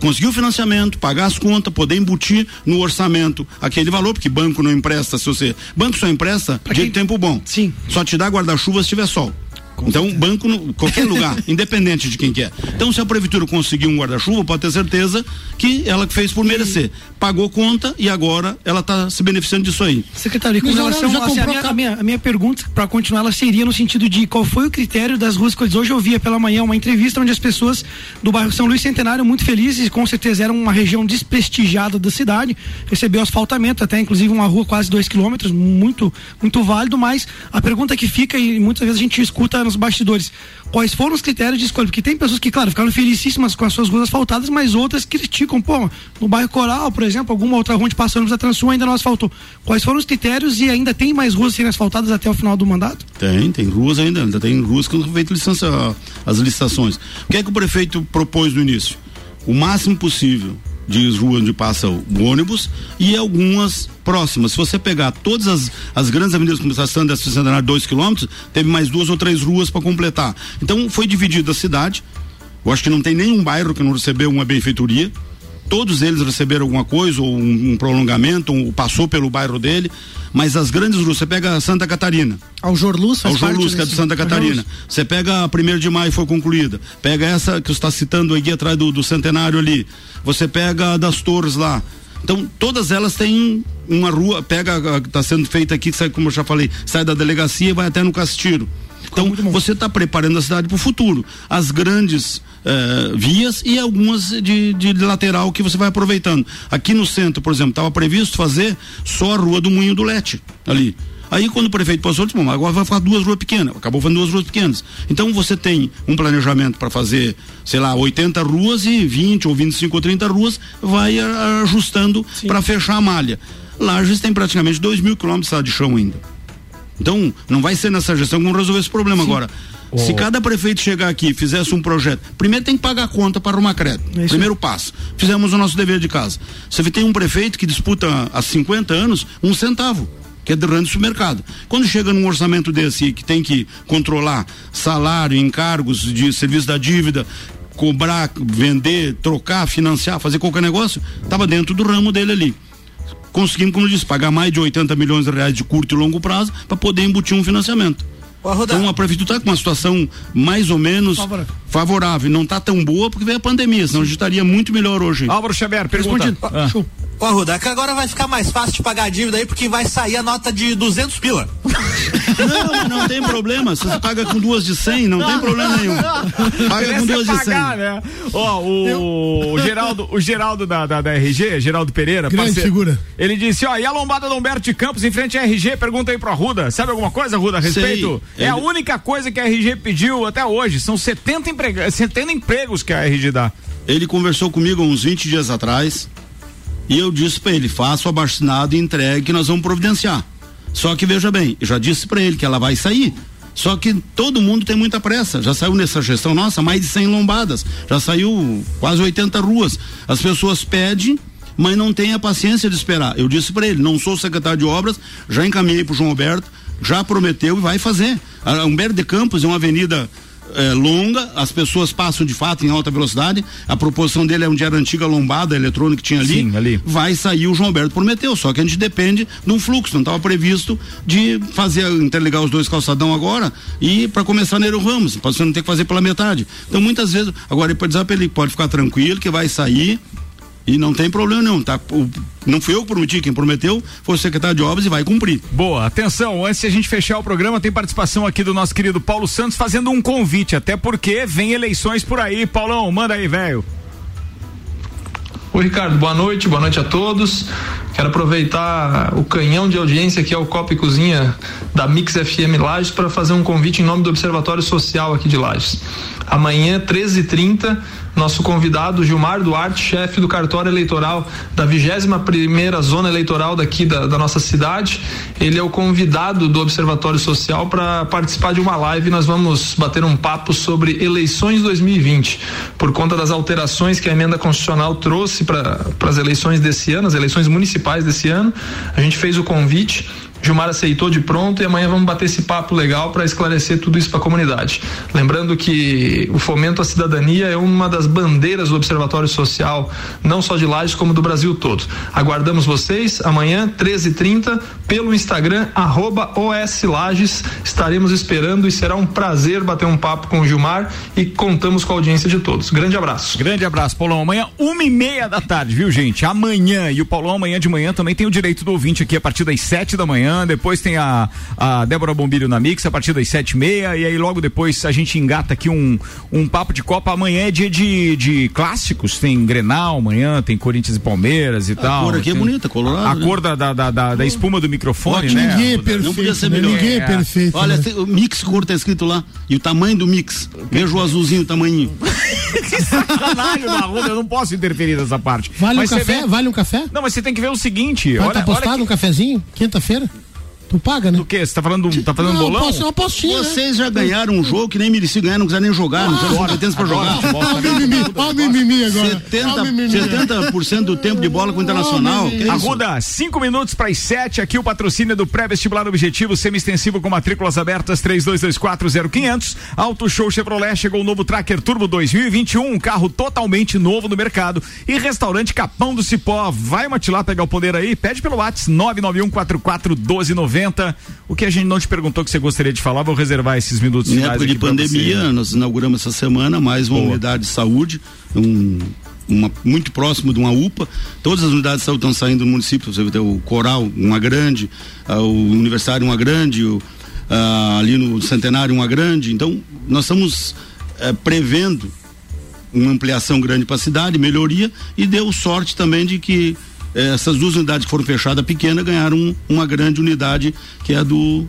conseguir o financiamento, pagar as contas, poder embutir no orçamento aquele valor, porque banco não empresta, se você. Banco só empresta dia de tempo bom. Sim. Só te dá guarda-chuva se tiver sol. Então, banco, no, qualquer lugar, *laughs* independente de quem quer. Então, se a prefeitura conseguir um guarda-chuva, pode ter certeza que ela fez por merecer. Pagou conta e agora ela está se beneficiando disso aí. Secretário, e com Mas relação já a, assim, a, minha, a, minha, a minha pergunta, para continuar, ela seria no sentido de qual foi o critério das ruas escolhidas. Hoje eu via pela manhã uma entrevista onde as pessoas do bairro São Luís Centenário muito felizes, com certeza era uma região desprestigiada da cidade, recebeu asfaltamento, até inclusive uma rua quase dois quilômetros, muito, muito válido, mas a pergunta que fica, e muitas vezes a gente escuta nos bastidores, quais foram os critérios de escolha? Porque tem pessoas que, claro, ficaram felicíssimas com as suas ruas asfaltadas, mas outras criticam, pô, no bairro Coral, por exemplo, alguma outra rua onde passamos a Transul ainda não asfaltou. Quais foram os critérios e ainda tem mais ruas sendo asfaltadas até o final do mandato? Tem, tem ruas ainda, ainda tem ruas que não feitas licença, as licitações. O que é que o prefeito propôs no início? O máximo possível de ruas onde passa o ônibus e algumas próximas. Se você pegar todas as, as grandes avenidas como está sendo essa centenária, dois quilômetros, teve mais duas ou três ruas para completar. Então foi dividida a cidade. Eu acho que não tem nenhum bairro que não recebeu uma benfeitoria. Todos eles receberam alguma coisa, ou um, um prolongamento, ou passou pelo bairro dele. Mas as grandes ruas, você pega Santa Catarina. Ao Jorluz faz Ao Jorluz, que é de Santa Catarina. Você pega a 1 de maio foi concluída. Pega essa que você está citando aqui atrás do, do centenário ali. Você pega a das torres lá. Então, todas elas têm uma rua, pega a que está sendo feita aqui, que sai, como eu já falei, sai da delegacia e vai até no Castiro. Então, você está preparando a cidade para o futuro. As grandes eh, vias e algumas de, de lateral que você vai aproveitando. Aqui no centro, por exemplo, estava previsto fazer só a rua do Moinho do Lete, ali. Aí quando o prefeito passou, ele disse, "Bom, agora vai ficar duas ruas pequenas. Acabou fazendo duas ruas pequenas. Então você tem um planejamento para fazer, sei lá, 80 ruas e 20 ou 25 ou 30 ruas, vai ah, ajustando para fechar a malha. Lages tem praticamente 2 mil quilômetros de chão ainda. Então, não vai ser nessa gestão que vamos resolver esse problema agora. Se cada prefeito chegar aqui e fizesse um projeto, primeiro tem que pagar a conta para arrumar crédito. primeiro passo. Fizemos o nosso dever de casa. Você tem um prefeito que disputa há 50 anos um centavo, que é do ramo do supermercado. Quando chega num orçamento desse que tem que controlar salário, encargos de serviço da dívida, cobrar, vender, trocar, financiar, fazer qualquer negócio, estava dentro do ramo dele ali conseguimos, como eu disse, pagar mais de 80 milhões de reais de curto e longo prazo para poder embutir um financiamento. Então a prefeitura está com uma situação mais ou menos Favorável. favorável. Não está tão boa porque veio a pandemia, senão a gente estaria muito melhor hoje. Álvaro Xavier, pergunta. Respondido. Ah. Ô, Arruda, é que agora vai ficar mais fácil de pagar a dívida aí, porque vai sair a nota de 200 pila. Não, não tem problema. Se você paga com duas de 100, não tem problema nenhum. Paga com é duas de 100. pagar, né? Ó, o, o Geraldo, o Geraldo da, da, da RG, Geraldo Pereira, Grande parceiro, figura. Ele disse, ó, e a lombada do Humberto de Campos em frente à RG? Pergunta aí pro Arruda. Sabe alguma coisa, Arruda, a Sei. respeito? É a Ele- única coisa que a RG pediu até hoje. São 70, emprega 70 empregos que a RG dá. Ele conversou comigo uns 20 dias atrás e eu disse para ele: faça o abaixinado e entregue que nós vamos providenciar. Só que veja bem, eu já disse para ele que ela vai sair. Só que todo mundo tem muita pressa. Já saiu nessa gestão nossa mais de 100 lombadas. Já saiu quase 80 ruas. As pessoas pedem, mas não têm a paciência de esperar. Eu disse para ele: não sou secretário de obras, já encaminhei para João Alberto, já prometeu e vai fazer. A Humberto de Campos é uma avenida é, longa, as pessoas passam de fato em alta velocidade. A proposição dele é onde era a antiga lombada eletrônica que tinha ali. Sim, ali. Vai sair o João Alberto prometeu, só que a gente depende de um fluxo. Não estava previsto de fazer interligar os dois calçadão agora e para começar Neiro Ramos. Pra você não ter que fazer pela metade. Então muitas vezes, agora ele pode dizer para ele pode ficar tranquilo que vai sair. E não tem problema nenhum, tá? O, não fui eu que prometi, quem prometeu foi o secretário de obras e vai cumprir. Boa, atenção, antes de a gente fechar o programa, tem participação aqui do nosso querido Paulo Santos fazendo um convite, até porque vem eleições por aí. Paulão, manda aí, velho. Oi, Ricardo, boa noite, boa noite a todos. Quero aproveitar o canhão de audiência que é o Copa e Cozinha da Mix FM Lages para fazer um convite em nome do Observatório Social aqui de Lages. Amanhã, 13h30, nosso convidado Gilmar Duarte, chefe do cartório eleitoral da 21 primeira zona eleitoral daqui da, da, nossa cidade. Ele é o convidado do Observatório Social para participar de uma live. Nós vamos bater um papo sobre eleições 2020, por conta das alterações que a emenda constitucional trouxe para as eleições desse ano, as eleições municipais desse ano. A gente fez o convite Gilmar aceitou de pronto e amanhã vamos bater esse papo legal para esclarecer tudo isso para a comunidade. Lembrando que o fomento à cidadania é uma das bandeiras do Observatório Social, não só de Lages, como do Brasil todo. Aguardamos vocês amanhã, 13h30, pelo Instagram, arroba OS Lages. Estaremos esperando e será um prazer bater um papo com o Gilmar e contamos com a audiência de todos. Grande abraço. Grande abraço, Paulão. Amanhã, uma e meia da tarde, viu, gente? Amanhã. E o Paulão, amanhã de manhã, também tem o direito do ouvinte aqui a partir das sete da manhã depois tem a, a Débora Bombilho na Mix a partir das sete e meia, e aí logo depois a gente engata aqui um, um papo de Copa. Amanhã é dia de, de clássicos, tem Grenal amanhã, tem Corinthians e Palmeiras e a tal. A cor aqui é tem, é bonita, colorado. A né? cor da, da, da, da, espuma do microfone, né? Ninguém é perfeito. Não podia ser melhor. Ninguém é, é perfeito. Olha, né? o mix cor tá escrito lá. E o tamanho do mix. Veja o azulzinho, o tamanho. *laughs* que sacanagem, eu não posso interferir nessa parte. Vale mas um café? Vê... Vale um café? Não, mas você tem que ver o seguinte. Vai olha, tá postado que... um cafezinho? Quinta-feira? Tu paga, né? Do que? Você tá falando, tá falando não, bolão? Posso, eu apostinha, Vocês né? já ganharam um jogo que nem mereciam ganhar, não quiseram nem jogar, ah, não tiveram competência pra jogar. Olha o mimimi, olha o mimimi agora. 70%, 70 do tempo de bola com o Internacional. Oh, Arruda, 5 minutos para as 7, aqui o patrocínio do pré-vestibular objetivo semi-extensivo com matrículas abertas 32240500. Auto Show Chevrolet chegou o novo Tracker Turbo 2021, um carro totalmente novo no mercado. E restaurante Capão do Cipó, vai matilar pegar o poder aí, pede pelo WhatsApp 991441290 o que a gente não te perguntou que você gostaria de falar, vou reservar esses minutos Em época de pandemia, você. nós inauguramos essa semana mais uma Boa. unidade de saúde, um, uma, muito próximo de uma UPA. Todas as unidades de saúde estão saindo do município. Você tem o Coral, uma grande, uh, o Universitário, uma grande, o, uh, ali no Centenário, uma grande. Então, nós estamos uh, prevendo uma ampliação grande para a cidade, melhoria, e deu sorte também de que essas duas unidades que foram fechadas pequenas ganharam uma grande unidade que é do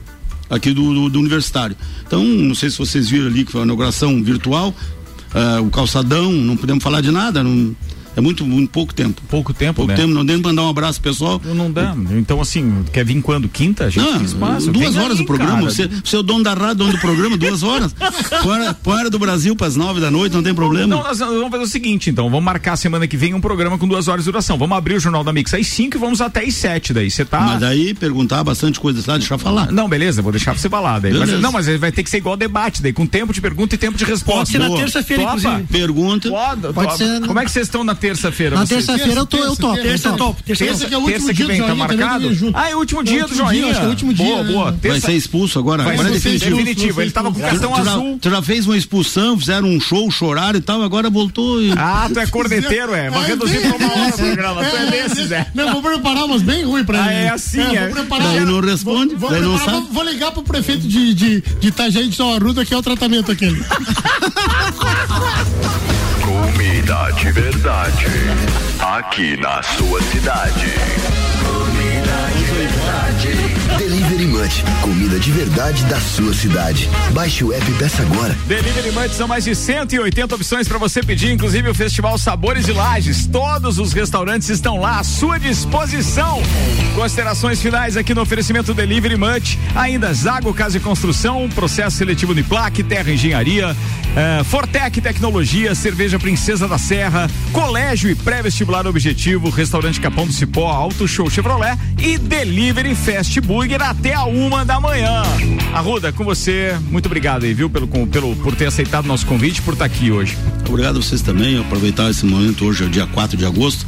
aqui do, do, do universitário. Então, não sei se vocês viram ali que foi a inauguração virtual, uh, o calçadão, não podemos falar de nada, não, é muito, muito pouco tempo. Pouco tempo, pouco né? tempo, não deu pra mandar um abraço pessoal. Não, não dá. Então, assim, quer vir quando? Quinta? A gente não, espaço. Duas Vem horas aí, o programa. Você, você é o dono da rádio, dono do programa, duas horas. *laughs* Hora do Brasil para as nove da noite, não tem problema. Não, nós vamos fazer o seguinte, então. Vamos marcar a semana que vem um programa com duas horas de duração. Vamos abrir o Jornal da Mix às cinco e vamos até às sete daí. Você tá. Mas daí perguntar bastante coisas lá, deixar falar. Não, beleza, vou deixar pra você falar. Daí. Mas, não, mas vai ter que ser igual debate daí, com tempo de pergunta e tempo de resposta. Pode ser na terça-feira, inclusive. Pergunta. Pode, Pode ser. Como é que vocês estão na terça-feira? Na terça terça-feira eu tô, eu topo. Terça eu topo. Terça, que é o último dia que vem, tá marcado? Ah, é o último dia do Joinha. Acho que é o último dia. Boa, boa. Vai ser expulso agora. Agora é definitivo. definitivo. Ele tava com cartão azul. Tu já fez uma expulsão, fizeram um show, choraram e tal, agora voltou e... Ah, tu é corneteiro, é. Vai reduzir pra uma hora o programa. Tu é desses, é. Não, vou preparar umas bem ruins pra ele. Ah, é assim, é. Daí não responde, daí não sabe. Vou ligar pro prefeito de, de, de Itajaí de São Arruda, que é o tratamento aquele. *laughs* Comida de verdade. Aqui na sua cidade. De. Delivery Munch, comida de verdade da sua cidade. Baixe o app e peça agora. Delivery Munch são mais de 180 opções para você pedir, inclusive o Festival Sabores de Lages. Todos os restaurantes estão lá à sua disposição. Considerações finais aqui no oferecimento Delivery Munch. Ainda Zago Casa e Construção, processo seletivo Uniplac, Terra Engenharia, uh, Fortec Tecnologia, Cerveja Princesa da Serra, Colégio e Pré-Vestibular Objetivo, Restaurante Capão do Cipó, Auto Show Chevrolet e Delivery Fast Burger até a uma da manhã. Arruda, com você, muito obrigado aí, viu, pelo, pelo, por ter aceitado nosso convite, por estar aqui hoje. Obrigado a vocês também, aproveitar esse momento, hoje é o dia 4 de agosto,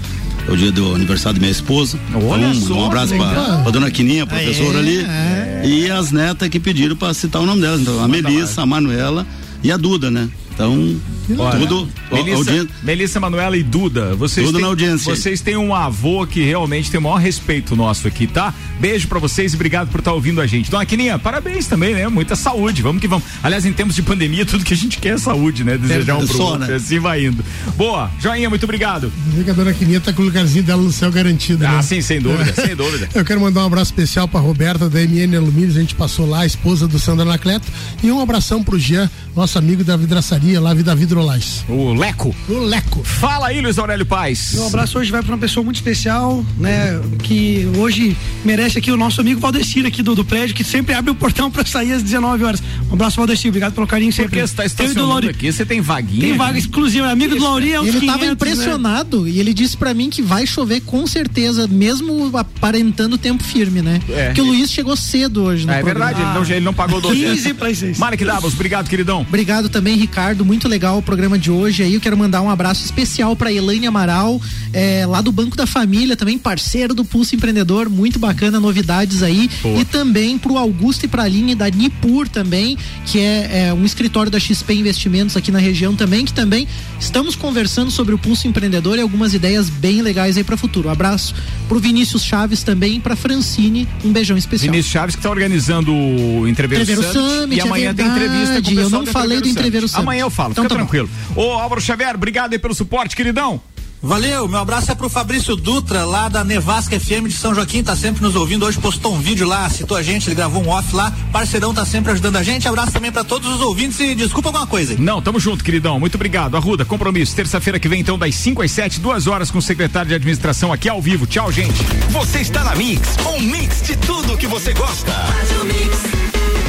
é o dia do aniversário da minha esposa. Olha então, só, um abraço para a dona Quininha, professora ali, é. e as netas que pediram para citar o nome delas, então, a Melissa, a Manuela e a Duda, né? Então, Olha, tudo. Melissa, audiência- Melissa Manuela e Duda, vocês Tudo têm, na audiência. vocês têm um avô que realmente tem o maior respeito nosso aqui, tá? Beijo pra vocês e obrigado por estar ouvindo a gente. Dona Quininha, parabéns também, né? Muita saúde, vamos que vamos. Aliás, em tempos de pandemia, tudo que a gente quer é saúde, né? Desejar um pro Só, outro, né? assim vai indo. Boa, joinha, muito obrigado. Vê que a dona Quininha tá com o lugarzinho dela no céu garantido. Ah, né? sim, sem dúvida, sem dúvida. *laughs* Eu quero mandar um abraço especial pra Roberta da MN Alumínios, a gente passou lá, a esposa do Sandro Anacleto, e um abração pro Jean, nosso amigo da vidraçaria lá, da Vidrolais. O Leco. O Leco. Fala aí, Luiz Aurélio Paz. Meu abraço hoje vai para uma pessoa muito especial, né? Que hoje merece aqui o nosso amigo Valdecir aqui do, do prédio, que sempre abre o portão para sair às 19 horas. Um abraço, Valdecir, obrigado pelo carinho sempre. Porque você tá estacionando Lauri- aqui, você tem vaguinha. Tem vaga exclusiva, é amigo do Lauri é uns Ele tava 500, né? impressionado e ele disse pra mim que vai chover com certeza, mesmo aparentando tempo firme, né? É. Porque o Luiz chegou cedo hoje no É programa. verdade, ele não, ele não pagou 12 15 para 6. Marek Davos, obrigado, queridão. Obrigado também, Ricardo. Muito legal o programa de hoje aí. Eu quero mandar um abraço especial para Elaine Amaral, é, lá do Banco da Família, também parceiro do Pulso Empreendedor. Muito bacana, novidades aí. Boa. E também pro Augusto e pra Aline da Nipur também, que é, é, um escritório da XP Investimentos aqui na região também, que também estamos conversando sobre o Pulso Empreendedor e algumas ideias bem legais aí para futuro. Um abraço pro Vinícius Chaves também, pra Francine. Um beijão especial. Vinícius Chaves que tá organizando o Entreveiro Entreveiro Summit, e Summit, é amanhã tem entrevista com o Eu não falei do Entreveiro Summit. Amanhã eu falo, Então fica tá bom. tranquilo. Ô Álvaro Xavier, obrigado aí pelo suporte, queridão. Valeu, meu abraço é pro Fabrício Dutra, lá da Nevasca FM de São Joaquim, tá sempre nos ouvindo. Hoje postou um vídeo lá, citou a gente, ele gravou um off lá. Parceirão tá sempre ajudando a gente. Abraço também pra todos os ouvintes e desculpa alguma coisa. aí. Não, tamo junto, queridão. Muito obrigado. Arruda, compromisso. Terça-feira que vem, então, das 5 às 7, duas horas com o secretário de administração aqui ao vivo. Tchau, gente. Você está na Mix, um mix de tudo que você gosta. Faz o mix.